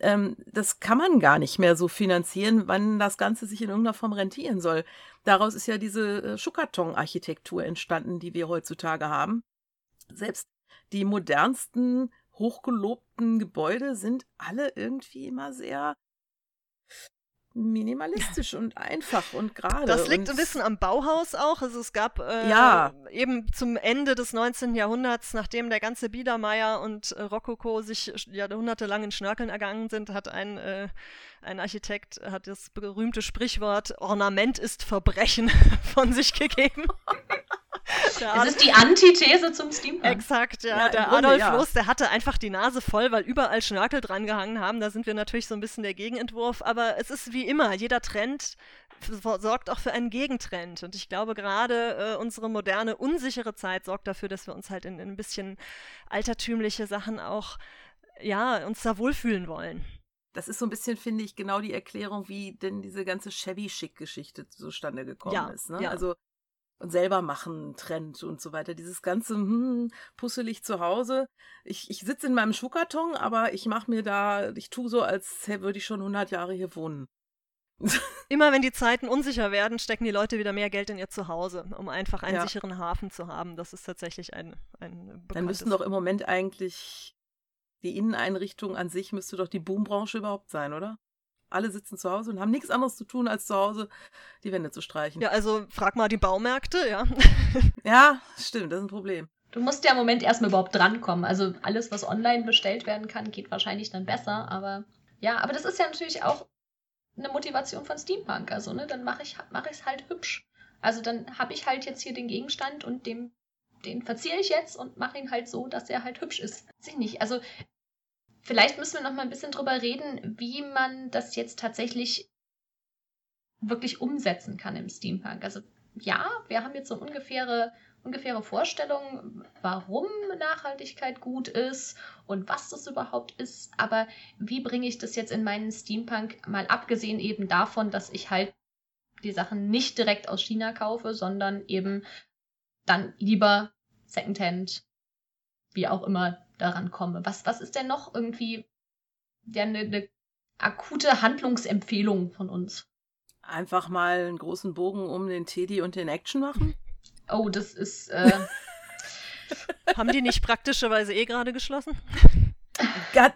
B: ähm, das kann man gar nicht mehr so finanzieren, wann das Ganze sich in irgendeiner Form rentieren soll. Daraus ist ja diese äh, Schuhkarton-Architektur entstanden, die wir heutzutage haben. Selbst die modernsten, hochgelobten Gebäude sind alle irgendwie immer sehr minimalistisch und einfach und gerade.
C: Das liegt ein bisschen am Bauhaus auch. Also es gab äh, ja. eben zum Ende des 19. Jahrhunderts, nachdem der ganze Biedermeier und äh, Rokoko sich jahrhundertelang in Schnörkeln ergangen sind, hat ein, äh, ein Architekt hat das berühmte Sprichwort Ornament ist Verbrechen [LAUGHS] von sich gegeben. [LAUGHS]
D: Das ist die Antithese zum Steampunk.
C: Exakt, ja. ja der Grunde, Adolf ja. Loos, der hatte einfach die Nase voll, weil überall Schnörkel dran gehangen haben. Da sind wir natürlich so ein bisschen der Gegenentwurf. Aber es ist wie immer, jeder Trend sorgt auch für einen Gegentrend. Und ich glaube, gerade äh, unsere moderne, unsichere Zeit sorgt dafür, dass wir uns halt in, in ein bisschen altertümliche Sachen auch, ja, uns da wohlfühlen wollen.
B: Das ist so ein bisschen, finde ich, genau die Erklärung, wie denn diese ganze Shabby-Chic-Geschichte zustande gekommen ja, ist. Ne? Ja. Also und selber machen Trend und so weiter. Dieses ganze hm, pusselig zu Hause. Ich, ich sitze in meinem Schuhkarton, aber ich mache mir da, ich tue so, als würde ich schon 100 Jahre hier wohnen. [LAUGHS]
C: Immer wenn die Zeiten unsicher werden, stecken die Leute wieder mehr Geld in ihr Zuhause, um einfach einen ja. sicheren Hafen zu haben. Das ist tatsächlich ein, ein
B: Dann müssten doch im Moment eigentlich die Inneneinrichtung an sich müsste doch die Boombranche überhaupt sein, oder? Alle sitzen zu Hause und haben nichts anderes zu tun, als zu Hause die Wände zu streichen.
C: Ja, also frag mal die Baumärkte, ja. [LAUGHS]
B: ja, stimmt, das ist ein Problem.
D: Du musst ja im Moment erstmal überhaupt drankommen. Also alles, was online bestellt werden kann, geht wahrscheinlich dann besser. Aber ja, aber das ist ja natürlich auch eine Motivation von Steampunk. Also, ne, dann mache ich es mach halt hübsch. Also dann habe ich halt jetzt hier den Gegenstand und dem, den verziere ich jetzt und mache ihn halt so, dass er halt hübsch ist. Weiß ich nicht. Also Vielleicht müssen wir noch mal ein bisschen drüber reden, wie man das jetzt tatsächlich wirklich umsetzen kann im Steampunk. Also ja, wir haben jetzt so ungefähre, ungefähre Vorstellung, warum Nachhaltigkeit gut ist und was das überhaupt ist. Aber wie bringe ich das jetzt in meinen Steampunk, mal abgesehen eben davon, dass ich halt die Sachen nicht direkt aus China kaufe, sondern eben dann lieber Secondhand, wie auch immer daran komme. Was, was ist denn noch irgendwie ja, eine, eine akute Handlungsempfehlung von uns?
B: Einfach mal einen großen Bogen um den Teddy und den Action machen?
D: Oh, das ist. Äh... [LAUGHS]
C: Haben die nicht praktischerweise eh gerade geschlossen?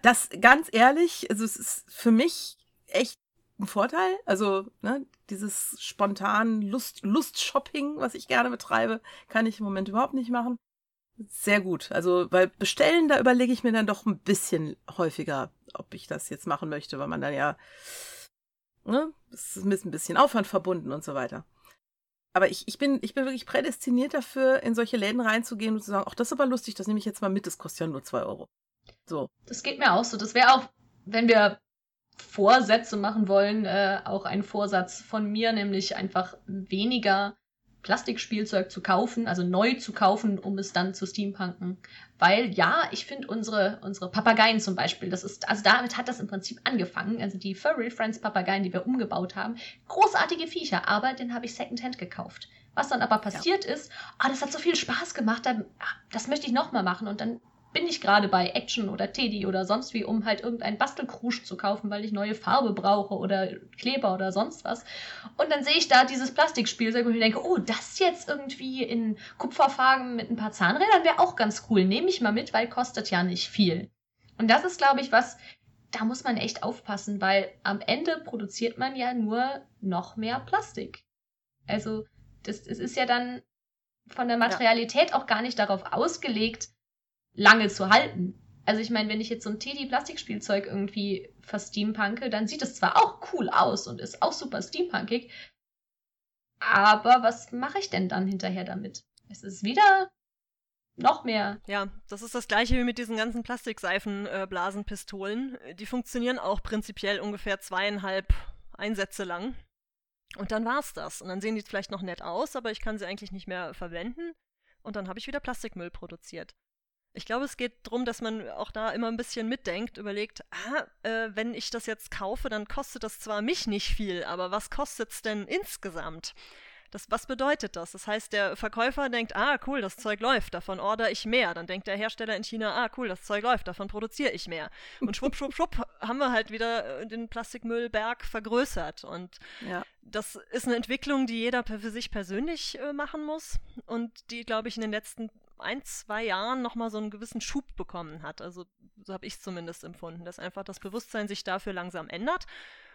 B: Das ganz ehrlich, also es ist für mich echt ein Vorteil. Also, ne, dieses spontan Lust, Lust-Shopping, was ich gerne betreibe, kann ich im Moment überhaupt nicht machen. Sehr gut. Also, weil bestellen, da überlege ich mir dann doch ein bisschen häufiger, ob ich das jetzt machen möchte, weil man dann ja ne, es ist mit ein bisschen Aufwand verbunden und so weiter. Aber ich, ich, bin, ich bin wirklich prädestiniert dafür, in solche Läden reinzugehen und zu sagen, ach, das ist aber lustig, das nehme ich jetzt mal mit, das kostet ja nur 2 Euro. So.
D: Das geht mir auch so. Das wäre auch, wenn wir Vorsätze machen wollen, äh, auch ein Vorsatz von mir, nämlich einfach weniger Plastikspielzeug zu kaufen, also neu zu kaufen, um es dann zu steampunken. Weil ja, ich finde unsere, unsere Papageien zum Beispiel, das ist, also damit hat das im Prinzip angefangen. Also die Furry Friends Papageien, die wir umgebaut haben, großartige Viecher, aber den habe ich Secondhand gekauft. Was dann aber passiert ja. ist, ah, das hat so viel Spaß gemacht, dann, ah, das möchte ich nochmal machen und dann bin ich gerade bei Action oder Teddy oder sonst wie, um halt irgendeinen Bastelkrusch zu kaufen, weil ich neue Farbe brauche oder Kleber oder sonst was. Und dann sehe ich da dieses Plastikspielzeug und ich denke, oh, das jetzt irgendwie in Kupferfarben mit ein paar Zahnrädern wäre auch ganz cool. Nehme ich mal mit, weil kostet ja nicht viel. Und das ist, glaube ich, was, da muss man echt aufpassen, weil am Ende produziert man ja nur noch mehr Plastik. Also, das, das ist ja dann von der Materialität ja. auch gar nicht darauf ausgelegt, lange zu halten. Also ich meine, wenn ich jetzt so ein Teddy-Plastikspielzeug irgendwie versteampunke, dann sieht es zwar auch cool aus und ist auch super steampunkig, aber was mache ich denn dann hinterher damit? Es ist wieder noch mehr.
C: Ja, das ist das gleiche wie mit diesen ganzen Plastikseifenblasenpistolen. Äh, die funktionieren auch prinzipiell ungefähr zweieinhalb Einsätze lang. Und dann war's das. Und dann sehen die vielleicht noch nett aus, aber ich kann sie eigentlich nicht mehr verwenden. Und dann habe ich wieder Plastikmüll produziert. Ich glaube, es geht darum, dass man auch da immer ein bisschen mitdenkt, überlegt, ah, äh, wenn ich das jetzt kaufe, dann kostet das zwar mich nicht viel, aber was kostet es denn insgesamt? Das, was bedeutet das? Das heißt, der Verkäufer denkt, ah, cool, das Zeug läuft, davon order ich mehr. Dann denkt der Hersteller in China, ah, cool, das Zeug läuft, davon produziere ich mehr. Und schwupp, schwupp, schwupp haben wir halt wieder äh, den Plastikmüllberg vergrößert. Und ja. das ist eine Entwicklung, die jeder für sich persönlich äh, machen muss und die, glaube ich, in den letzten ein, zwei Jahren nochmal so einen gewissen Schub bekommen hat. Also so habe ich es zumindest empfunden, dass einfach das Bewusstsein sich dafür langsam ändert.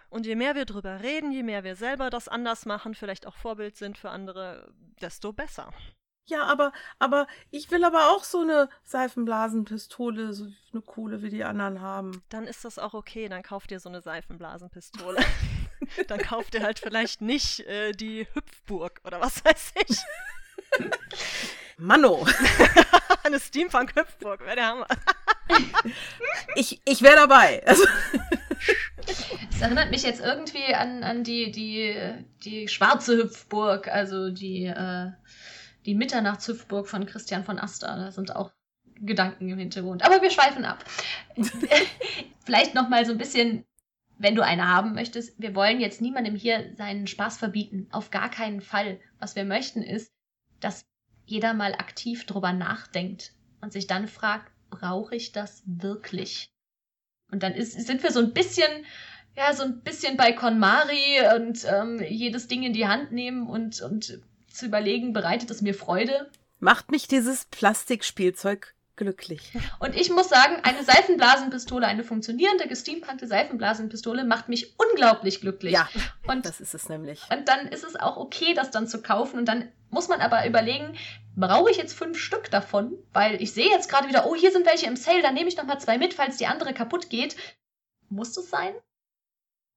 C: Und je mehr wir drüber reden, je mehr wir selber das anders machen, vielleicht auch Vorbild sind für andere, desto besser.
B: Ja, aber, aber ich will aber auch so eine Seifenblasenpistole, so eine coole wie die anderen haben.
C: Dann ist das auch okay, dann kauft ihr so eine Seifenblasenpistole. [LAUGHS] dann kauft ihr halt vielleicht nicht äh, die Hüpfburg oder was weiß ich. [LAUGHS] [LAUGHS]
B: Manno. [LAUGHS]
C: Eine Steampunk-Hüpfburg, wäre der Hammer. [LAUGHS]
B: ich ich wäre dabei. Also.
D: Es erinnert mich jetzt irgendwie an, an die, die, die schwarze Hüpfburg, also die, äh, die Mitternachtshüpfburg von Christian von Aster. Da sind auch Gedanken im Hintergrund. Aber wir schweifen ab. Vielleicht noch mal so ein bisschen, wenn du eine haben möchtest. Wir wollen jetzt niemandem hier seinen Spaß verbieten. Auf gar keinen Fall. Was wir möchten ist, dass jeder mal aktiv drüber nachdenkt und sich dann fragt, brauche ich das wirklich? Und dann ist, sind wir so ein bisschen, ja, so ein bisschen bei KonMari und ähm, jedes Ding in die Hand nehmen und, und zu überlegen, bereitet es mir Freude?
B: Macht mich dieses Plastikspielzeug glücklich. [LAUGHS]
D: Und ich muss sagen, eine Seifenblasenpistole, eine funktionierende, gesteampankte Seifenblasenpistole macht mich unglaublich glücklich.
B: Ja, und das ist es nämlich.
D: Und dann ist es auch okay, das dann zu kaufen. Und dann muss man aber überlegen, brauche ich jetzt fünf Stück davon? Weil ich sehe jetzt gerade wieder, oh, hier sind welche im Sale, dann nehme ich noch mal zwei mit, falls die andere kaputt geht. Muss das sein?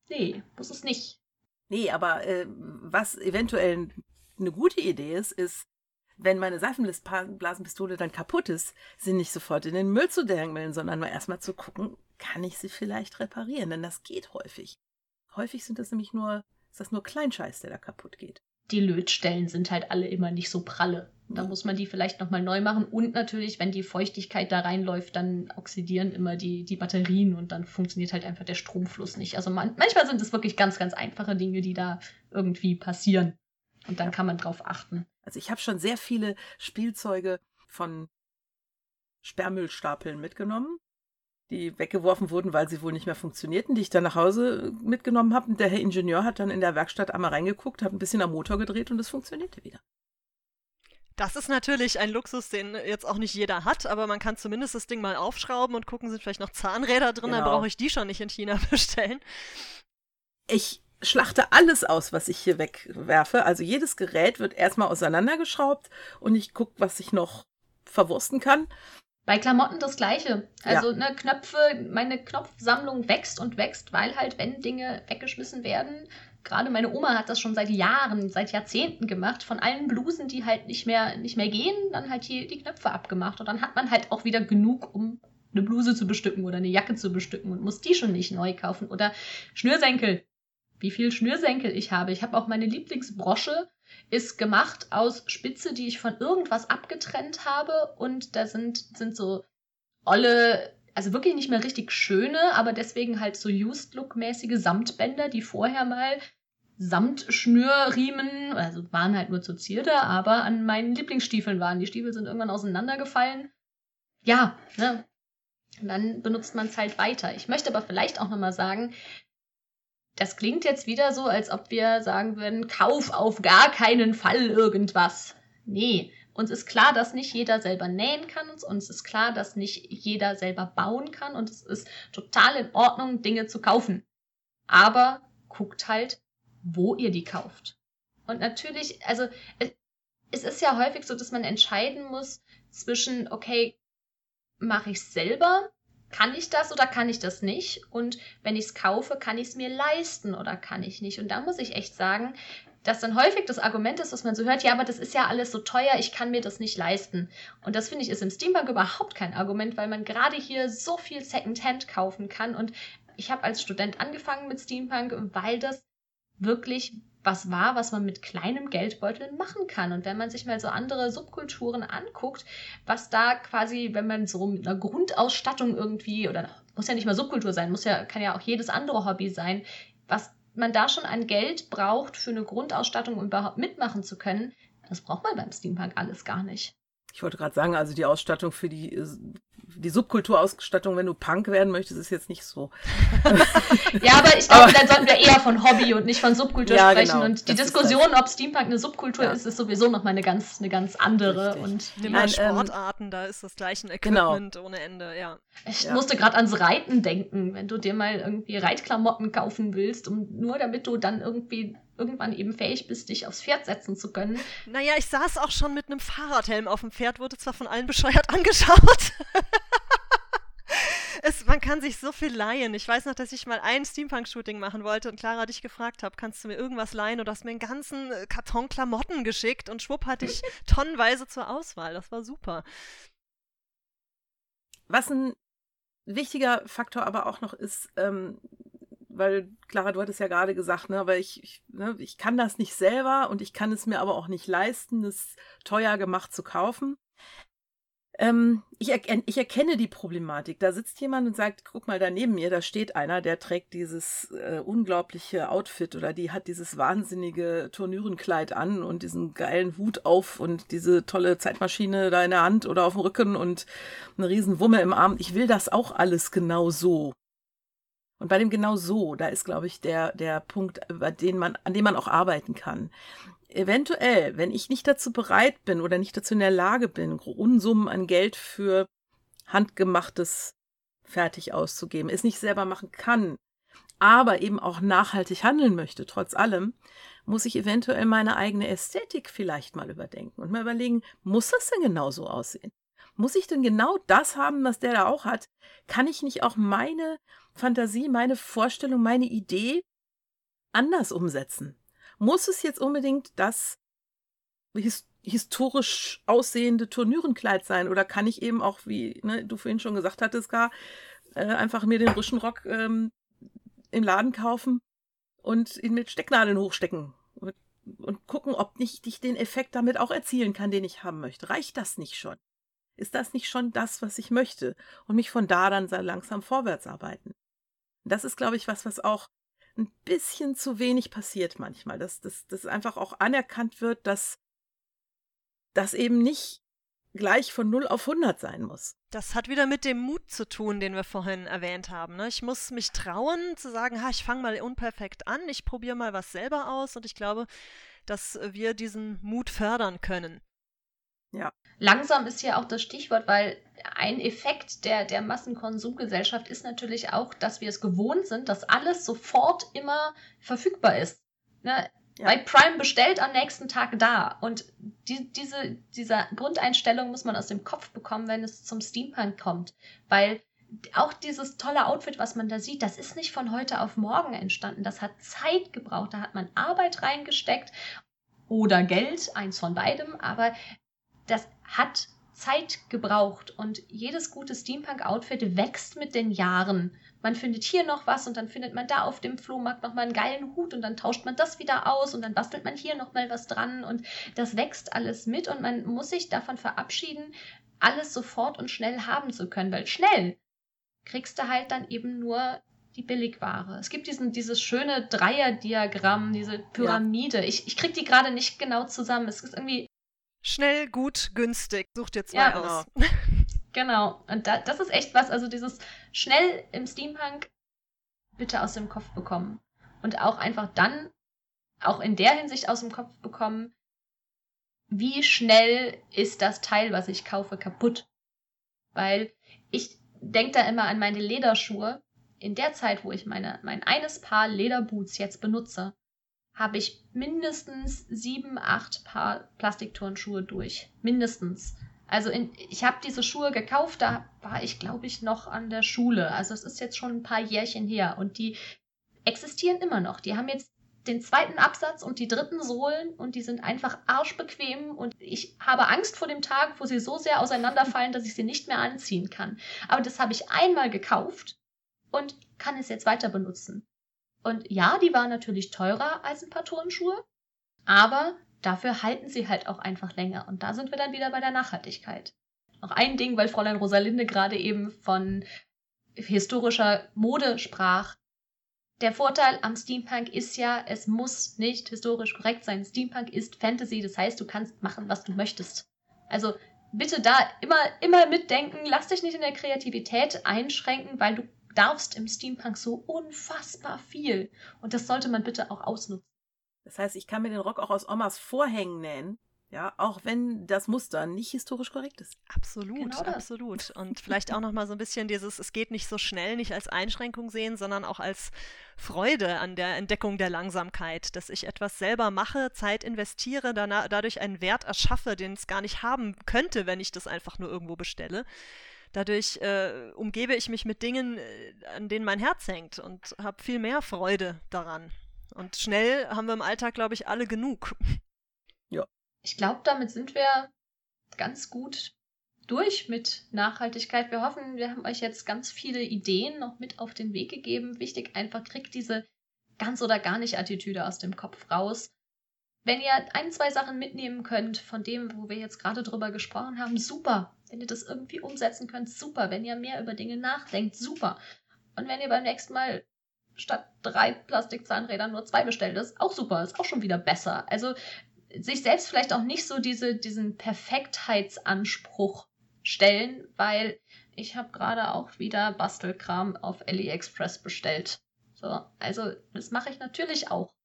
D: Nee, muss es nicht.
B: Nee, aber äh, was eventuell eine gute Idee ist, ist, wenn meine Seifenblasenpistole dann kaputt ist, sie nicht sofort in den Müll zu dängeln, sondern mal erstmal zu gucken, kann ich sie vielleicht reparieren? Denn das geht häufig. Häufig sind das nämlich nur, ist das nur Kleinscheiß, der da kaputt geht.
D: Die Lötstellen sind halt alle immer nicht so pralle. Da muss man die vielleicht nochmal neu machen. Und natürlich, wenn die Feuchtigkeit da reinläuft, dann oxidieren immer die, die Batterien und dann funktioniert halt einfach der Stromfluss nicht. Also man, manchmal sind es wirklich ganz, ganz einfache Dinge, die da irgendwie passieren. Und dann kann man drauf achten.
B: Also ich habe schon sehr viele Spielzeuge von Sperrmüllstapeln mitgenommen, die weggeworfen wurden, weil sie wohl nicht mehr funktionierten, die ich dann nach Hause mitgenommen habe. Und der Herr Ingenieur hat dann in der Werkstatt einmal reingeguckt, hat ein bisschen am Motor gedreht und es funktionierte wieder.
C: Das ist natürlich ein Luxus, den jetzt auch nicht jeder hat, aber man kann zumindest das Ding mal aufschrauben und gucken, sind vielleicht noch Zahnräder drin, genau. dann brauche ich die schon nicht in China [LAUGHS] bestellen.
B: Ich schlachte alles aus, was ich hier wegwerfe. Also jedes Gerät wird erstmal auseinandergeschraubt und ich gucke, was ich noch verwursten kann.
D: Bei Klamotten das gleiche. Also ja. ne, Knöpfe, meine Knopfsammlung wächst und wächst, weil halt, wenn Dinge weggeschmissen werden, gerade meine Oma hat das schon seit Jahren, seit Jahrzehnten gemacht, von allen Blusen, die halt nicht mehr, nicht mehr gehen, dann halt hier die Knöpfe abgemacht. Und dann hat man halt auch wieder genug, um eine Bluse zu bestücken oder eine Jacke zu bestücken und muss die schon nicht neu kaufen. Oder Schnürsenkel. Wie viel Schnürsenkel ich habe. Ich habe auch meine Lieblingsbrosche ist gemacht aus Spitze, die ich von irgendwas abgetrennt habe. Und da sind, sind so olle, also wirklich nicht mehr richtig schöne, aber deswegen halt so Used-Look-mäßige Samtbänder, die vorher mal Samtschnürriemen, also waren halt nur zur Zierde, aber an meinen Lieblingsstiefeln waren. Die Stiefel sind irgendwann auseinandergefallen. Ja, ne? Und dann benutzt man es halt weiter. Ich möchte aber vielleicht auch nochmal sagen, das klingt jetzt wieder so, als ob wir sagen würden, kauf auf gar keinen Fall irgendwas. Nee, uns ist klar, dass nicht jeder selber nähen kann. Uns ist klar, dass nicht jeder selber bauen kann. Und es ist total in Ordnung, Dinge zu kaufen. Aber guckt halt, wo ihr die kauft. Und natürlich, also es ist ja häufig so, dass man entscheiden muss zwischen, okay, mache ich selber kann ich das oder kann ich das nicht? Und wenn ich es kaufe, kann ich es mir leisten oder kann ich nicht? Und da muss ich echt sagen, dass dann häufig das Argument ist, dass man so hört, ja, aber das ist ja alles so teuer, ich kann mir das nicht leisten. Und das finde ich ist im Steampunk überhaupt kein Argument, weil man gerade hier so viel Secondhand kaufen kann. Und ich habe als Student angefangen mit Steampunk, weil das wirklich was war, was man mit kleinem Geldbeutel machen kann. Und wenn man sich mal so andere Subkulturen anguckt, was da quasi, wenn man so mit einer Grundausstattung irgendwie, oder muss ja nicht mal Subkultur sein, muss ja, kann ja auch jedes andere Hobby sein, was man da schon an Geld braucht für eine Grundausstattung, um überhaupt mitmachen zu können, das braucht man beim Steampunk alles gar nicht.
B: Ich wollte gerade sagen, also die Ausstattung für die die Subkulturausstattung, wenn du Punk werden möchtest, ist jetzt nicht so. [LAUGHS]
D: ja, aber ich glaube, dann sollten wir eher von Hobby und nicht von Subkultur [LAUGHS] ja, sprechen. Genau, und die Diskussion, ob Steampunk eine Subkultur ja. ist, ist sowieso nochmal eine ganz, eine ganz andere. Richtig. Und
C: Nimm mal Sportarten, ähm, da ist das gleiche Equipment genau. ohne Ende, ja.
D: Ich ja. musste gerade ans Reiten denken, wenn du dir mal irgendwie Reitklamotten kaufen willst, um nur damit du dann irgendwie irgendwann eben fähig bist, dich aufs Pferd setzen zu können.
C: Naja, ich saß auch schon mit einem Fahrradhelm auf dem Pferd, wurde zwar von allen bescheuert [LAUGHS] angeschaut. es, man kann sich so viel leihen. Ich weiß noch, dass ich mal ein Steampunk-Shooting machen wollte und Clara dich gefragt habe, kannst du mir irgendwas leihen? Und du hast mir einen ganzen äh, Karton Klamotten geschickt und schwupp hatte ich [LAUGHS] tonnenweise zur Auswahl. Das war super.
B: Was ein wichtiger Faktor aber auch noch ist, ähm, weil Clara, du hattest ja gerade gesagt, ne, aber ich, ich, ne, ich kann das nicht selber und ich kann es mir aber auch nicht leisten, das teuer gemacht zu kaufen. Ähm, ich, erken, ich erkenne die Problematik. Da sitzt jemand und sagt, guck mal, da neben mir, da steht einer, der trägt dieses äh, unglaubliche Outfit oder die hat dieses wahnsinnige Turnürenkleid an und diesen geilen Hut auf und diese tolle Zeitmaschine da in der Hand oder auf dem Rücken und eine riesen Wumme im Arm. Ich will das auch alles genau so. Und bei dem genau so, da ist, glaube ich, der, der Punkt, bei dem man, an dem man auch arbeiten kann. Eventuell, wenn ich nicht dazu bereit bin oder nicht dazu in der Lage bin, Unsummen an Geld für handgemachtes fertig auszugeben, es nicht selber machen kann, aber eben auch nachhaltig handeln möchte, trotz allem, muss ich eventuell meine eigene Ästhetik vielleicht mal überdenken und mal überlegen, muss das denn genau so aussehen? Muss ich denn genau das haben, was der da auch hat? Kann ich nicht auch meine Fantasie, meine Vorstellung, meine Idee anders umsetzen? Muss es jetzt unbedingt das his historisch aussehende Turnürenkleid sein? Oder kann ich eben auch, wie ne, du vorhin schon gesagt hattest, gar äh, einfach mir den Rüschenrock ähm, im Laden kaufen und ihn mit Stecknadeln hochstecken? Und, und gucken, ob nicht ich den Effekt damit auch erzielen kann, den ich haben möchte. Reicht das nicht schon? Ist das nicht schon das, was ich möchte? Und mich von da dann langsam vorwärts arbeiten. Das ist, glaube ich, was, was auch ein bisschen zu wenig passiert manchmal, dass, dass, dass einfach auch anerkannt wird, dass das eben nicht gleich von 0 auf 100 sein muss.
C: Das hat wieder mit dem Mut zu tun, den wir vorhin erwähnt haben. Ne? Ich muss mich trauen zu sagen, ha, ich fange mal unperfekt an, ich probiere mal was selber aus und ich glaube, dass wir diesen Mut fördern können.
D: Ja. Langsam ist ja auch das Stichwort, weil ein Effekt der, der Massenkonsumgesellschaft ist natürlich auch, dass wir es gewohnt sind, dass alles sofort immer verfügbar ist. Ne? Ja. Weil Prime bestellt am nächsten Tag da. Und die, diese, diese Grundeinstellung muss man aus dem Kopf bekommen, wenn es zum Steampunk kommt. Weil auch dieses tolle Outfit, was man da sieht, das ist nicht von heute auf morgen entstanden. Das hat Zeit gebraucht. Da hat man Arbeit reingesteckt oder Geld, eins von beidem. Aber das hat Zeit gebraucht und jedes gute Steampunk-Outfit wächst mit den Jahren. Man findet hier noch was und dann findet man da auf dem Flohmarkt nochmal einen geilen Hut und dann tauscht man das wieder aus und dann bastelt man hier nochmal was dran und das wächst alles mit und man muss sich davon verabschieden, alles sofort und schnell haben zu können, weil schnell kriegst du halt dann eben nur die Billigware. Es gibt diesen, dieses schöne Dreierdiagramm, diese Pyramide. Ja. Ich, ich krieg die gerade nicht genau zusammen. Es ist irgendwie
C: Schnell, gut, günstig. Such dir zwei ja, aus.
D: Genau. genau. Und da, das ist echt was, also dieses schnell im Steampunk bitte aus dem Kopf bekommen. Und auch einfach dann, auch in der Hinsicht aus dem Kopf bekommen, wie schnell ist das Teil, was ich kaufe, kaputt. Weil ich denke da immer an meine Lederschuhe. In der Zeit, wo ich meine, mein eines Paar Lederboots jetzt benutze, habe ich mindestens sieben, acht Paar Plastikturnschuhe durch. Mindestens. Also in, ich habe diese Schuhe gekauft, da war ich, glaube ich, noch an der Schule. Also es ist jetzt schon ein paar Jährchen her und die existieren immer noch. Die haben jetzt den zweiten Absatz und die dritten Sohlen und die sind einfach arschbequem und ich habe Angst vor dem Tag, wo sie so sehr auseinanderfallen, dass ich sie nicht mehr anziehen kann. Aber das habe ich einmal gekauft und kann es jetzt weiter benutzen. Und ja, die waren natürlich teurer als ein paar Turnschuhe, aber dafür halten sie halt auch einfach länger. Und da sind wir dann wieder bei der Nachhaltigkeit. Noch ein Ding, weil Fräulein Rosalinde gerade eben von historischer Mode sprach. Der Vorteil am Steampunk ist ja, es muss nicht historisch korrekt sein. Steampunk ist Fantasy, das heißt, du kannst machen, was du möchtest. Also bitte da immer, immer mitdenken, lass dich nicht in der Kreativität einschränken, weil du darfst im Steampunk so unfassbar viel. Und das sollte man bitte auch ausnutzen.
B: Das heißt, ich kann mir den Rock auch aus Omas Vorhängen nähen. Ja, auch wenn das Muster nicht historisch korrekt ist.
C: Absolut, genau absolut. Und vielleicht auch nochmal so ein bisschen dieses, es geht nicht so schnell, nicht als Einschränkung sehen, sondern auch als Freude an der Entdeckung der Langsamkeit, dass ich etwas selber mache, Zeit investiere, dadurch einen Wert erschaffe, den es gar nicht haben könnte, wenn ich das einfach nur irgendwo bestelle. Dadurch äh, umgebe ich mich mit Dingen, äh, an denen mein Herz hängt und habe viel mehr Freude daran. Und schnell haben wir im Alltag, glaube ich, alle genug. [LAUGHS]
B: Ja.
D: Ich glaube, damit sind wir ganz gut durch mit Nachhaltigkeit. Wir hoffen, wir haben euch jetzt ganz viele Ideen noch mit auf den Weg gegeben. Wichtig einfach, kriegt diese ganz oder gar nicht Attitüde aus dem Kopf raus. Wenn ihr ein, zwei Sachen mitnehmen könnt von dem, wo wir jetzt gerade drüber gesprochen haben, super. Wenn ihr das irgendwie umsetzen könnt, super. Wenn ihr mehr über Dinge nachdenkt, super. Und wenn ihr beim nächsten Mal statt drei Plastikzahnrädern nur zwei bestellt, ist auch super. Ist auch schon wieder besser. Also sich selbst vielleicht auch nicht so diese, diesen Perfektheitsanspruch stellen, weil ich habe gerade auch wieder Bastelkram auf AliExpress bestellt. So, also das mache ich natürlich auch.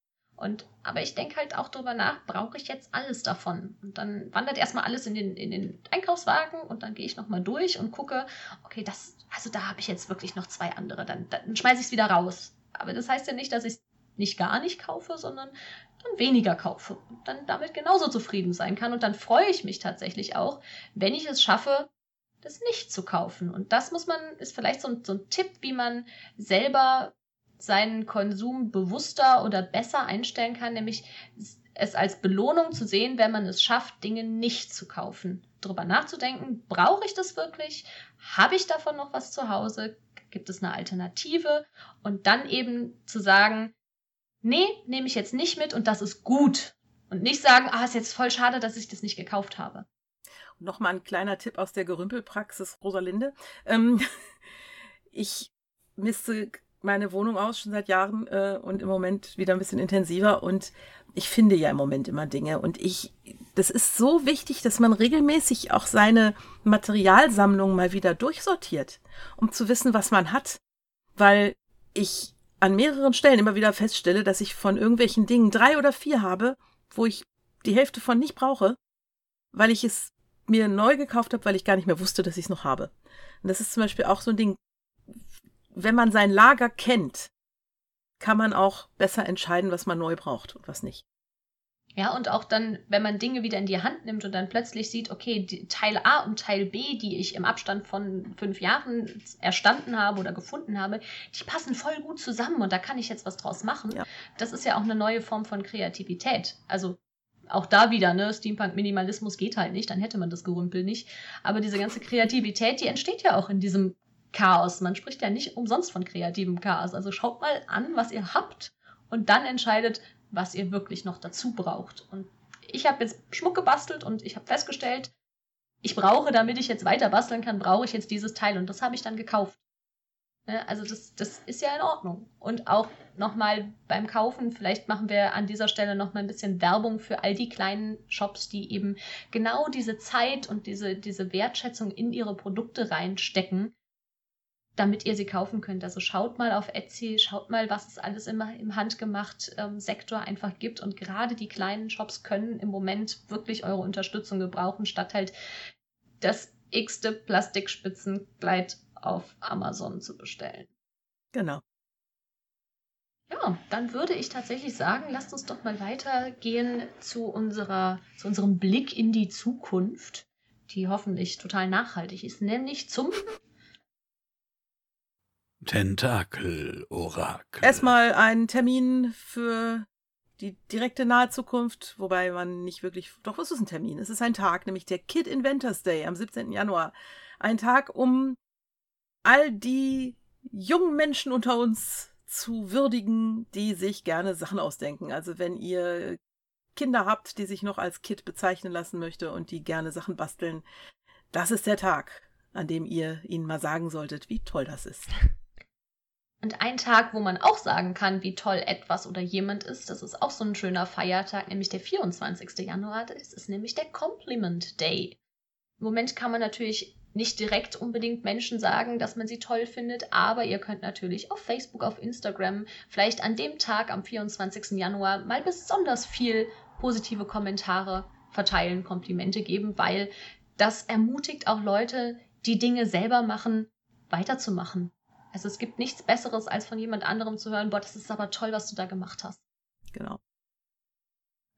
D: Und, aber ich denke halt auch darüber nach, brauche ich jetzt alles davon? Und dann wandert erstmal alles in den, in den Einkaufswagen und dann gehe ich nochmal durch und gucke, okay, das, also da habe ich jetzt wirklich noch zwei andere, dann, dann schmeiße ich es wieder raus. Aber das heißt ja nicht, dass ich es nicht gar nicht kaufe, sondern dann weniger kaufe und dann damit genauso zufrieden sein kann. Und dann freue ich mich tatsächlich auch, wenn ich es schaffe, das nicht zu kaufen. Und das muss man, ist vielleicht so ein, so ein Tipp, wie man selber seinen Konsum bewusster oder besser einstellen kann, nämlich es als Belohnung zu sehen, wenn man es schafft, Dinge nicht zu kaufen. Darüber nachzudenken, brauche ich das wirklich? Habe ich davon noch was zu Hause? Gibt es eine Alternative? Und dann eben zu sagen, nee, nehme ich jetzt nicht mit und das ist gut. Und nicht sagen, ah, ist jetzt voll schade, dass ich das nicht gekauft habe.
B: Nochmal ein kleiner Tipp aus der Gerümpelpraxis, Rosalinde. Ähm, [LAUGHS] ich misste meine Wohnung aus, schon seit Jahren äh, und im Moment wieder ein bisschen intensiver. Und ich finde ja im Moment immer Dinge. Und ich, das ist so wichtig, dass man regelmäßig auch seine Materialsammlung mal wieder durchsortiert, um zu wissen, was man hat. Weil ich an mehreren Stellen immer wieder feststelle, dass ich von irgendwelchen Dingen drei oder vier habe, wo ich die Hälfte von nicht brauche, weil ich es mir neu gekauft habe, weil ich gar nicht mehr wusste, dass ich es noch habe. Und das ist zum Beispiel auch so ein Ding, wenn man sein Lager kennt, kann man auch besser entscheiden, was man neu braucht und was nicht.
D: Ja, und auch dann, wenn man Dinge wieder in die Hand nimmt und dann plötzlich sieht, okay, Teil A und Teil B, die ich im Abstand von fünf Jahren erstanden habe oder gefunden habe, die passen voll gut zusammen und da kann ich jetzt was draus machen. Ja. Das ist ja auch eine neue Form von Kreativität. Also auch da wieder, ne, Steampunk-Minimalismus geht halt nicht, dann hätte man das Gerümpel nicht. Aber diese ganze Kreativität, die entsteht ja auch in diesem Chaos. Man spricht ja nicht umsonst von kreativem Chaos. Also schaut mal an, was ihr habt und dann entscheidet, was ihr wirklich noch dazu braucht. Und ich habe jetzt Schmuck gebastelt und ich habe festgestellt, ich brauche, damit ich jetzt weiter basteln kann, brauche ich jetzt dieses Teil und das habe ich dann gekauft. Also das, das ist ja in Ordnung. Und auch nochmal beim Kaufen, vielleicht machen wir an dieser Stelle nochmal ein bisschen Werbung für all die kleinen Shops, die eben genau diese Zeit und diese, diese Wertschätzung in ihre Produkte reinstecken, damit ihr sie kaufen könnt. Also schaut mal auf Etsy, schaut mal, was es alles immer im handgemacht ähm, Sektor einfach gibt. Und gerade die kleinen Shops können im Moment wirklich eure Unterstützung gebrauchen, statt halt das x-te Plastikspitzenkleid auf Amazon zu bestellen.
B: Genau.
D: Ja, dann würde ich tatsächlich sagen, lasst uns doch mal weitergehen zu unserer, zu unserem Blick in die Zukunft, die hoffentlich total nachhaltig ist, nämlich zum
E: Tentakel-Orakel.
B: Erstmal ein Termin für die direkte nahe Zukunft, wobei man nicht wirklich. Doch, was ist ein Termin? Es ist ein Tag, nämlich der Kid Inventors Day am 17. Januar. Ein Tag, um all die jungen Menschen unter uns zu würdigen, die sich gerne Sachen ausdenken. Also wenn ihr Kinder habt, die sich noch als Kid bezeichnen lassen möchte und die gerne Sachen basteln, das ist der Tag, an dem ihr ihnen mal sagen solltet, wie toll das ist. [LAUGHS]
D: Und ein Tag, wo man auch sagen kann, wie toll etwas oder jemand ist, das ist auch so ein schöner Feiertag, nämlich der 24. Januar. Das ist nämlich der Compliment Day. Im Moment kann man natürlich nicht direkt unbedingt Menschen sagen, dass man sie toll findet, aber ihr könnt natürlich auf Facebook, auf Instagram, vielleicht an dem Tag am 24. Januar mal besonders viel positive Kommentare verteilen, Komplimente geben, weil das ermutigt auch Leute, die Dinge selber machen, weiterzumachen. Also es gibt nichts Besseres, als von jemand anderem zu hören, boah, das ist aber toll, was du da gemacht hast.
B: Genau.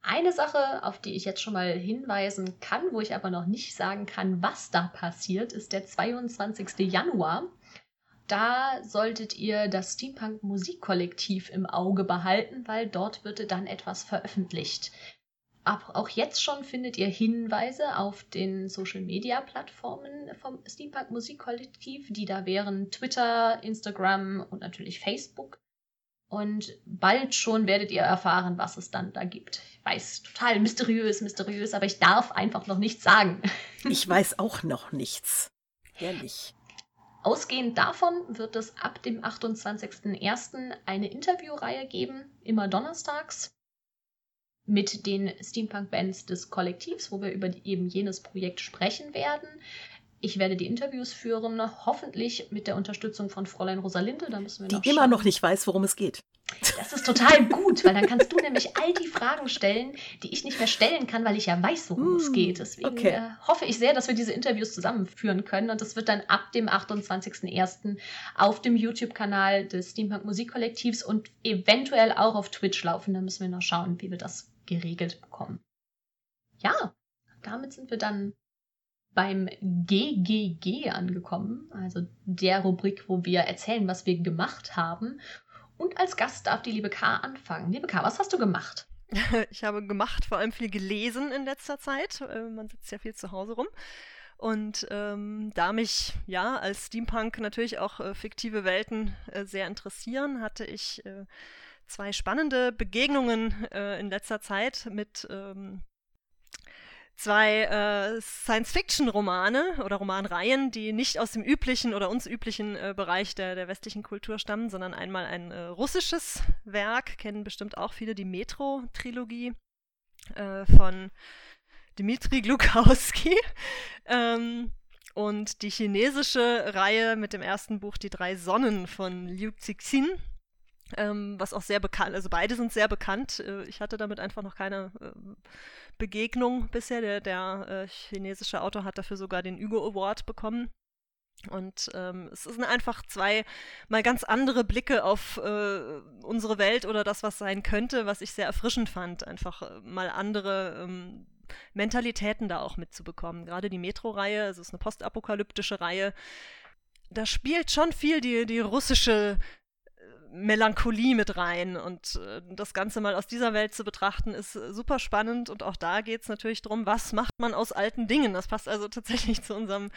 D: Eine Sache, auf die ich jetzt schon mal hinweisen kann, wo ich aber noch nicht sagen kann, was da passiert, ist der 22. Januar. Da solltet ihr das Steampunk Musikkollektiv im Auge behalten, weil dort wird dann etwas veröffentlicht. Auch jetzt schon findet ihr Hinweise auf den Social Media Plattformen vom Steampunk Musikkollektiv, die da wären Twitter, Instagram und natürlich Facebook. Und bald schon werdet ihr erfahren, was es dann da gibt. Ich weiß, total mysteriös, mysteriös, aber ich darf einfach noch nichts sagen. [LAUGHS]
B: Ich weiß auch noch nichts. Ehrlich.
D: Ausgehend davon wird es ab dem 28.01. eine Interviewreihe geben, immer donnerstags mit den Steampunk-Bands des Kollektivs, wo wir über eben jenes Projekt sprechen werden. Ich werde die Interviews führen, hoffentlich mit der Unterstützung von Fräulein Rosalinde. Da müssen wir
B: die
D: noch
B: immer noch nicht weiß, worum es geht.
D: Das ist total gut, weil dann kannst du nämlich all die Fragen stellen, die ich nicht mehr stellen kann, weil ich ja weiß, worum mm, es geht. Deswegen okay. äh, hoffe ich sehr, dass wir diese Interviews zusammenführen können. Und das wird dann ab dem 28.01. auf dem YouTube-Kanal des Steampunk Musikkollektivs und eventuell auch auf Twitch laufen. Da müssen wir noch schauen, wie wir das geregelt bekommen. Ja, damit sind wir dann beim GGG angekommen, also der Rubrik, wo wir erzählen, was wir gemacht haben. Und als Gast darf die liebe K anfangen. Liebe K, was hast du gemacht? [LAUGHS]
C: Ich habe gemacht, vor allem viel gelesen in letzter Zeit. Äh, man sitzt ja viel zu Hause rum. Und ähm, da mich ja als Steampunk natürlich auch äh, fiktive Welten äh, sehr interessieren, hatte ich äh, zwei spannende Begegnungen äh, in letzter Zeit mit ähm, zwei äh, Science-Fiction-Romane oder Romanreihen, die nicht aus dem üblichen oder uns üblichen äh, Bereich der, der westlichen Kultur stammen, sondern einmal ein äh, russisches Werk, kennen bestimmt auch viele die Metro-Trilogie äh, von Dmitri Glukowski. [LAUGHS] ähm, und die chinesische Reihe mit dem ersten Buch Die drei Sonnen von Liu Cixin ähm, was auch sehr bekannt, also beide sind sehr bekannt. Äh, ich hatte damit einfach noch keine äh, Begegnung bisher. Der, der äh, chinesische Autor hat dafür sogar den Hugo Award bekommen. Und ähm, es sind einfach zwei mal ganz andere Blicke auf äh, unsere Welt oder das, was sein könnte, was ich sehr erfrischend fand. Einfach äh, mal andere ähm, Mentalitäten da auch mitzubekommen. Gerade die Metro-Reihe, es ist eine postapokalyptische Reihe, da spielt schon viel die, die russische Melancholie mit rein und äh, das Ganze mal aus dieser Welt zu betrachten, ist äh, super spannend und auch da geht es natürlich darum, was macht man aus alten Dingen. Das passt also [LAUGHS] tatsächlich zu unserem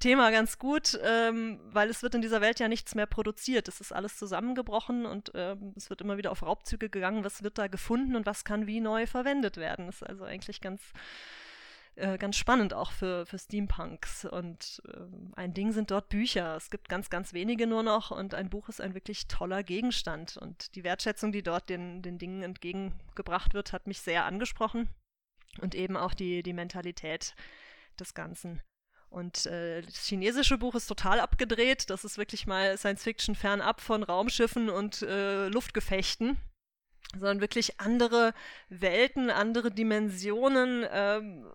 C: Thema ganz gut, ähm, weil es wird in dieser Welt ja nichts mehr produziert. Es ist alles zusammengebrochen und ähm, es wird immer wieder auf Raubzüge gegangen. Was wird da gefunden und was kann wie neu verwendet werden? Das ist also eigentlich ganz äh, ganz spannend auch für, für Steampunks. Und äh, ein Ding sind dort Bücher. Es gibt ganz, ganz wenige nur noch und ein Buch ist ein wirklich toller Gegenstand. Und die Wertschätzung, die dort den, den Dingen entgegengebracht wird, hat mich sehr angesprochen. Und eben auch die, die Mentalität des Ganzen. Und äh, das chinesische Buch ist total abgedreht. Das ist wirklich mal Science Fiction fernab von Raumschiffen und äh, Luftgefechten sondern wirklich andere Welten, andere Dimensionen, ähm,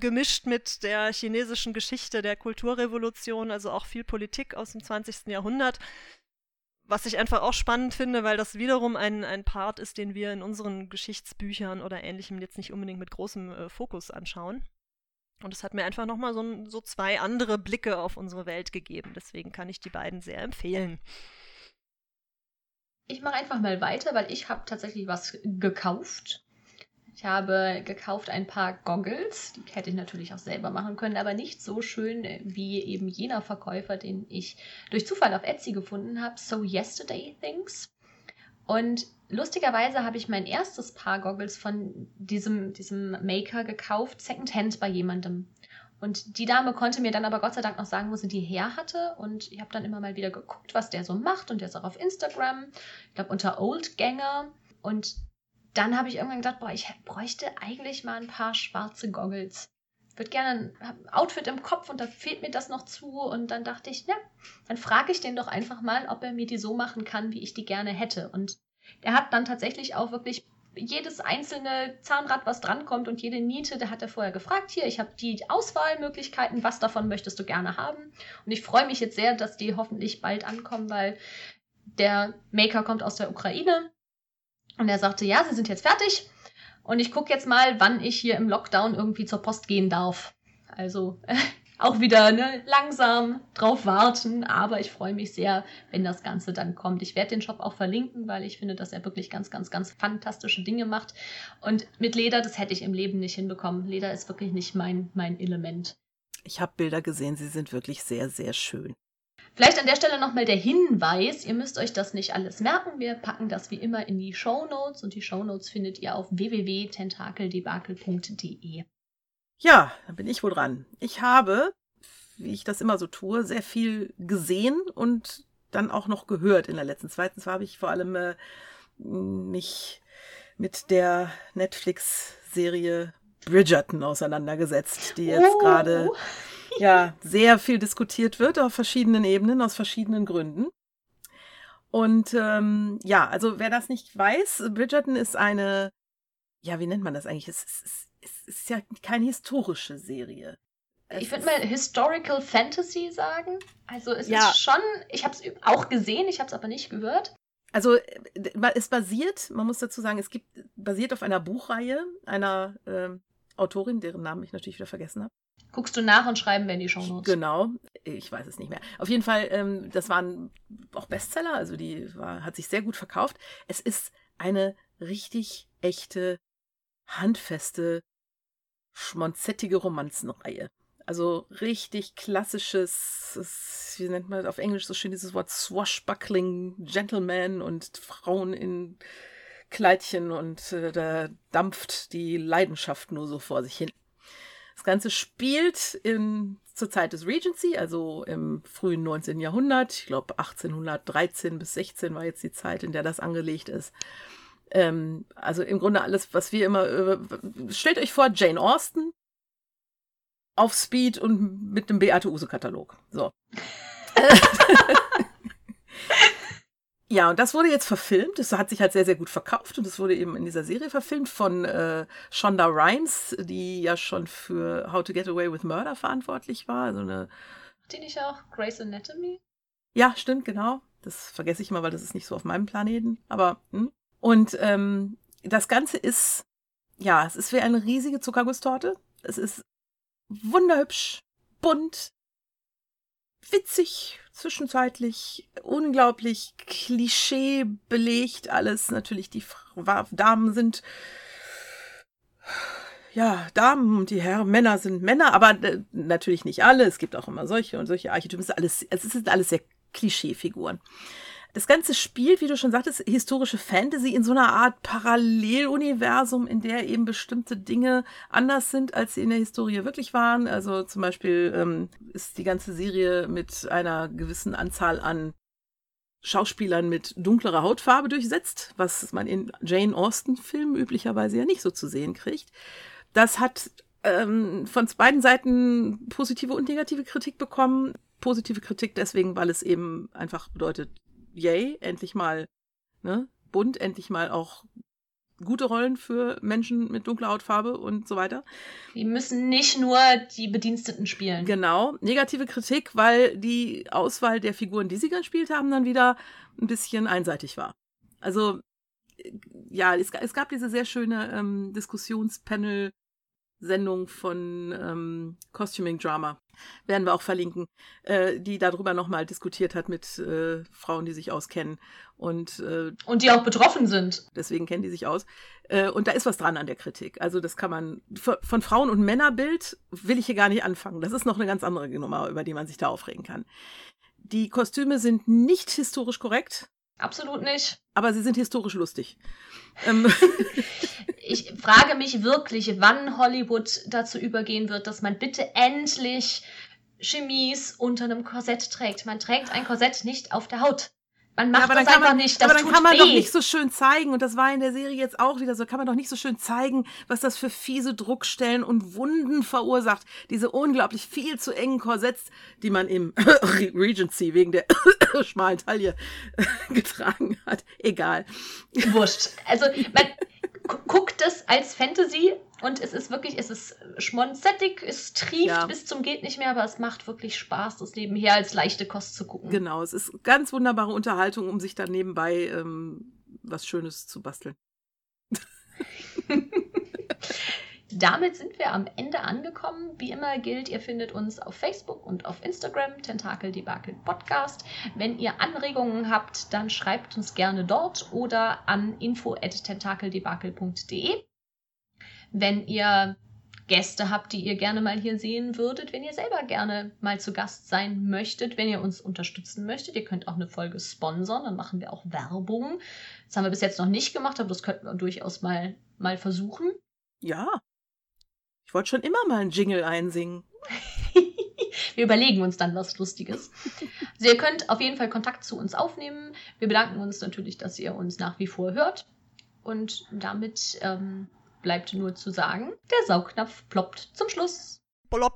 C: gemischt mit der chinesischen Geschichte der Kulturrevolution, also auch viel Politik aus dem 20. Jahrhundert. Was ich einfach auch spannend finde, weil das wiederum ein, ein Part ist, den wir in unseren Geschichtsbüchern oder ähnlichem jetzt nicht unbedingt mit großem äh, Fokus anschauen. Und es hat mir einfach nochmal so, so zwei andere Blicke auf unsere Welt gegeben. Deswegen kann ich die beiden sehr empfehlen.
D: Ich mache einfach mal weiter, weil ich habe tatsächlich was gekauft. Ich habe gekauft ein paar Goggles. Die hätte ich natürlich auch selber machen können, aber nicht so schön wie eben jener Verkäufer, den ich durch Zufall auf Etsy gefunden habe. So Yesterday Things. Und lustigerweise habe ich mein erstes Paar Goggles von diesem, diesem Maker gekauft, secondhand bei jemandem. Und die Dame konnte mir dann aber Gott sei Dank noch sagen, wo sie die her hatte. Und ich habe dann immer mal wieder geguckt, was der so macht. Und der ist auch auf Instagram, ich glaube unter Oldganger. Und dann habe ich irgendwann gedacht, boah, ich bräuchte eigentlich mal ein paar schwarze Goggles. Ich würde gerne ein Outfit im Kopf und da fehlt mir das noch zu. Und dann dachte ich, na, dann frage ich den doch einfach mal, ob er mir die so machen kann, wie ich die gerne hätte. Und er hat dann tatsächlich auch wirklich jedes einzelne Zahnrad, was drankommt und jede Niete, da hat er vorher gefragt, hier, ich habe die Auswahlmöglichkeiten, was davon möchtest du gerne haben? Und ich freue mich jetzt sehr, dass die hoffentlich bald ankommen, weil der Maker kommt aus der Ukraine und er sagte, ja, sie sind jetzt fertig. Und ich gucke jetzt mal, wann ich hier im Lockdown irgendwie zur Post gehen darf. Also äh, [LAUGHS] auch wieder ne, langsam drauf warten, aber ich freue mich sehr, wenn das Ganze dann kommt. Ich werde den Shop auch verlinken, weil ich finde, dass er wirklich ganz, ganz, ganz fantastische Dinge macht. Und mit Leder, das hätte ich im Leben nicht hinbekommen. Leder ist wirklich nicht mein, mein Element.
B: Ich habe Bilder gesehen, sie sind wirklich sehr, sehr schön.
D: Vielleicht an der Stelle nochmal der Hinweis, ihr müsst euch das nicht alles merken. Wir packen das wie immer in die Show Notes und die Show Notes findet ihr auf www.tentakeldebakel.de.
B: Ja, dann bin ich wohl dran. Ich habe, wie ich das immer so tue, sehr viel gesehen und dann auch noch gehört in der letzten. Zweitens habe ich vor allem äh, mich mit der Netflix-Serie Bridgerton auseinandergesetzt, die jetzt oh. gerade ja sehr viel diskutiert wird auf verschiedenen Ebenen, aus verschiedenen Gründen. Und ähm, ja, also wer das nicht weiß, Bridgerton ist eine, ja, wie nennt man das eigentlich? Es, es, es ist ja keine historische Serie.
D: Es ich würde mal Historical Fantasy sagen. Also es ja. ist schon, ich habe es auch gesehen, ich habe es aber nicht gehört.
B: Also äh, es basiert, man muss dazu sagen, es gibt basiert auf einer Buchreihe einer äh, Autorin, deren Namen ich natürlich wieder vergessen habe.
D: Guckst du nach und schreiben wir in die Show Notes.
B: Genau, ich weiß es nicht mehr. Auf jeden Fall, ähm, das waren auch Bestseller, also die war, hat sich sehr gut verkauft. Es ist eine richtig echte, handfeste, schmonzettige Romanzenreihe. Also richtig klassisches, wie nennt man das auf Englisch so schön dieses Wort Swashbuckling Gentleman und Frauen in Kleidchen und äh, da dampft die Leidenschaft nur so vor sich hin. Das Ganze spielt in, zur Zeit des Regency, also im frühen 19. Jahrhundert. Ich glaube 1813 bis 16 war jetzt die Zeit, in der das angelegt ist. Ähm, also im Grunde alles, was wir immer. Äh, stellt euch vor, Jane Austen auf Speed und mit dem Beate Use-Katalog. So. [LAUGHS] Ja, und das wurde jetzt verfilmt. Das hat sich halt sehr, sehr gut verkauft und es wurde eben in dieser Serie verfilmt von äh, Shonda Rhimes, die ja schon für How to Get Away with Murder verantwortlich war. Also eine
D: die nicht auch Grey's Anatomy?
B: Ja, stimmt, genau. Das vergesse ich immer, weil das ist nicht so auf meinem Planeten. Aber, hm. Und ähm, das Ganze ist, ja, es ist wie eine riesige Zuckergusstorte. Es ist wunderhübsch, bunt, witzig, zwischenzeitlich, unglaublich Klischee belegt alles. Natürlich, die Damen sind ja, Damen und die Herren, Männer sind Männer, aber äh, natürlich nicht alle. Es gibt auch immer solche und solche Archetypen. Es, ist alles, es sind alles sehr Klischeefiguren. Das Ganze spielt, wie du schon sagtest, historische Fantasy in so einer Art Paralleluniversum, in der eben bestimmte Dinge anders sind, als sie in der Historie wirklich waren. Also zum Beispiel ähm, ist die ganze Serie mit einer gewissen Anzahl an Schauspielern mit dunklerer Hautfarbe durchsetzt, was man in Jane Austen-Filmen üblicherweise ja nicht so zu sehen kriegt. Das hat ähm, von beiden Seiten positive und negative Kritik bekommen. Positive Kritik deswegen, weil es eben einfach bedeutet, yay, endlich mal ne, bunt, endlich mal auch gute Rollen für Menschen mit dunkler Hautfarbe und so weiter.
D: Die müssen nicht nur die Bediensteten spielen.
B: Genau. Negative Kritik, weil die Auswahl der Figuren, die sie gespielt haben, dann wieder ein bisschen einseitig war. Also, ja, es, es gab diese sehr schöne ähm, Diskussionspanel Sendung von ähm, Costuming Drama, werden wir auch verlinken, äh, die darüber nochmal diskutiert hat mit äh, Frauen, die sich auskennen. Und, äh,
D: und die auch betroffen sind.
B: Deswegen kennen die sich aus. Äh, und da ist was dran an der Kritik. Also das kann man, von Frauen- und Männerbild will ich hier gar nicht anfangen. Das ist noch eine ganz andere Nummer, über die man sich da aufregen kann. Die Kostüme sind nicht historisch korrekt.
D: Absolut nicht.
B: Aber sie sind historisch lustig. Ähm. [LAUGHS]
D: ich frage mich wirklich, wann Hollywood dazu übergehen wird, dass man bitte endlich Chemies unter einem Korsett trägt. Man trägt ein Korsett nicht auf der Haut. Man macht ja, das einfach man, nicht. Das
B: aber dann kann man weh. doch nicht so schön zeigen, und das war in der Serie jetzt auch wieder so, kann man doch nicht so schön zeigen, was das für fiese Druckstellen und Wunden verursacht. Diese unglaublich viel zu engen Korsetts, die man im [LAUGHS] Regency wegen der [COUGHS] schmalen Taille [LAUGHS] getragen hat. Egal.
D: Wurscht. Also, man guckt es als Fantasy und es ist wirklich, es ist schmonzettig, es trieft ja. bis zum geht nicht mehr, aber es macht wirklich Spaß, das nebenher als leichte Kost zu gucken.
B: Genau, es ist ganz wunderbare Unterhaltung, um sich dann nebenbei ähm, was Schönes zu basteln. [LAUGHS]
D: Damit sind wir am Ende angekommen. Wie immer gilt, ihr findet uns auf Facebook und auf Instagram, Tentakel Debakel Podcast. Wenn ihr Anregungen habt, dann schreibt uns gerne dort oder an info.tentakeldebakel.de. Wenn ihr Gäste habt, die ihr gerne mal hier sehen würdet, wenn ihr selber gerne mal zu Gast sein möchtet, wenn ihr uns unterstützen möchtet, ihr könnt auch eine Folge sponsern, dann machen wir auch Werbung. Das haben wir bis jetzt noch nicht gemacht, aber das könnten wir durchaus mal, mal versuchen.
B: Ja, ich wollte schon immer mal einen Jingle einsingen. [LAUGHS]
D: wir überlegen uns dann was Lustiges. Also ihr könnt auf jeden Fall Kontakt zu uns aufnehmen. Wir bedanken uns natürlich, dass ihr uns nach wie vor hört. Und damit ähm, bleibt nur zu sagen, der Saugnapf ploppt zum Schluss. Plopp.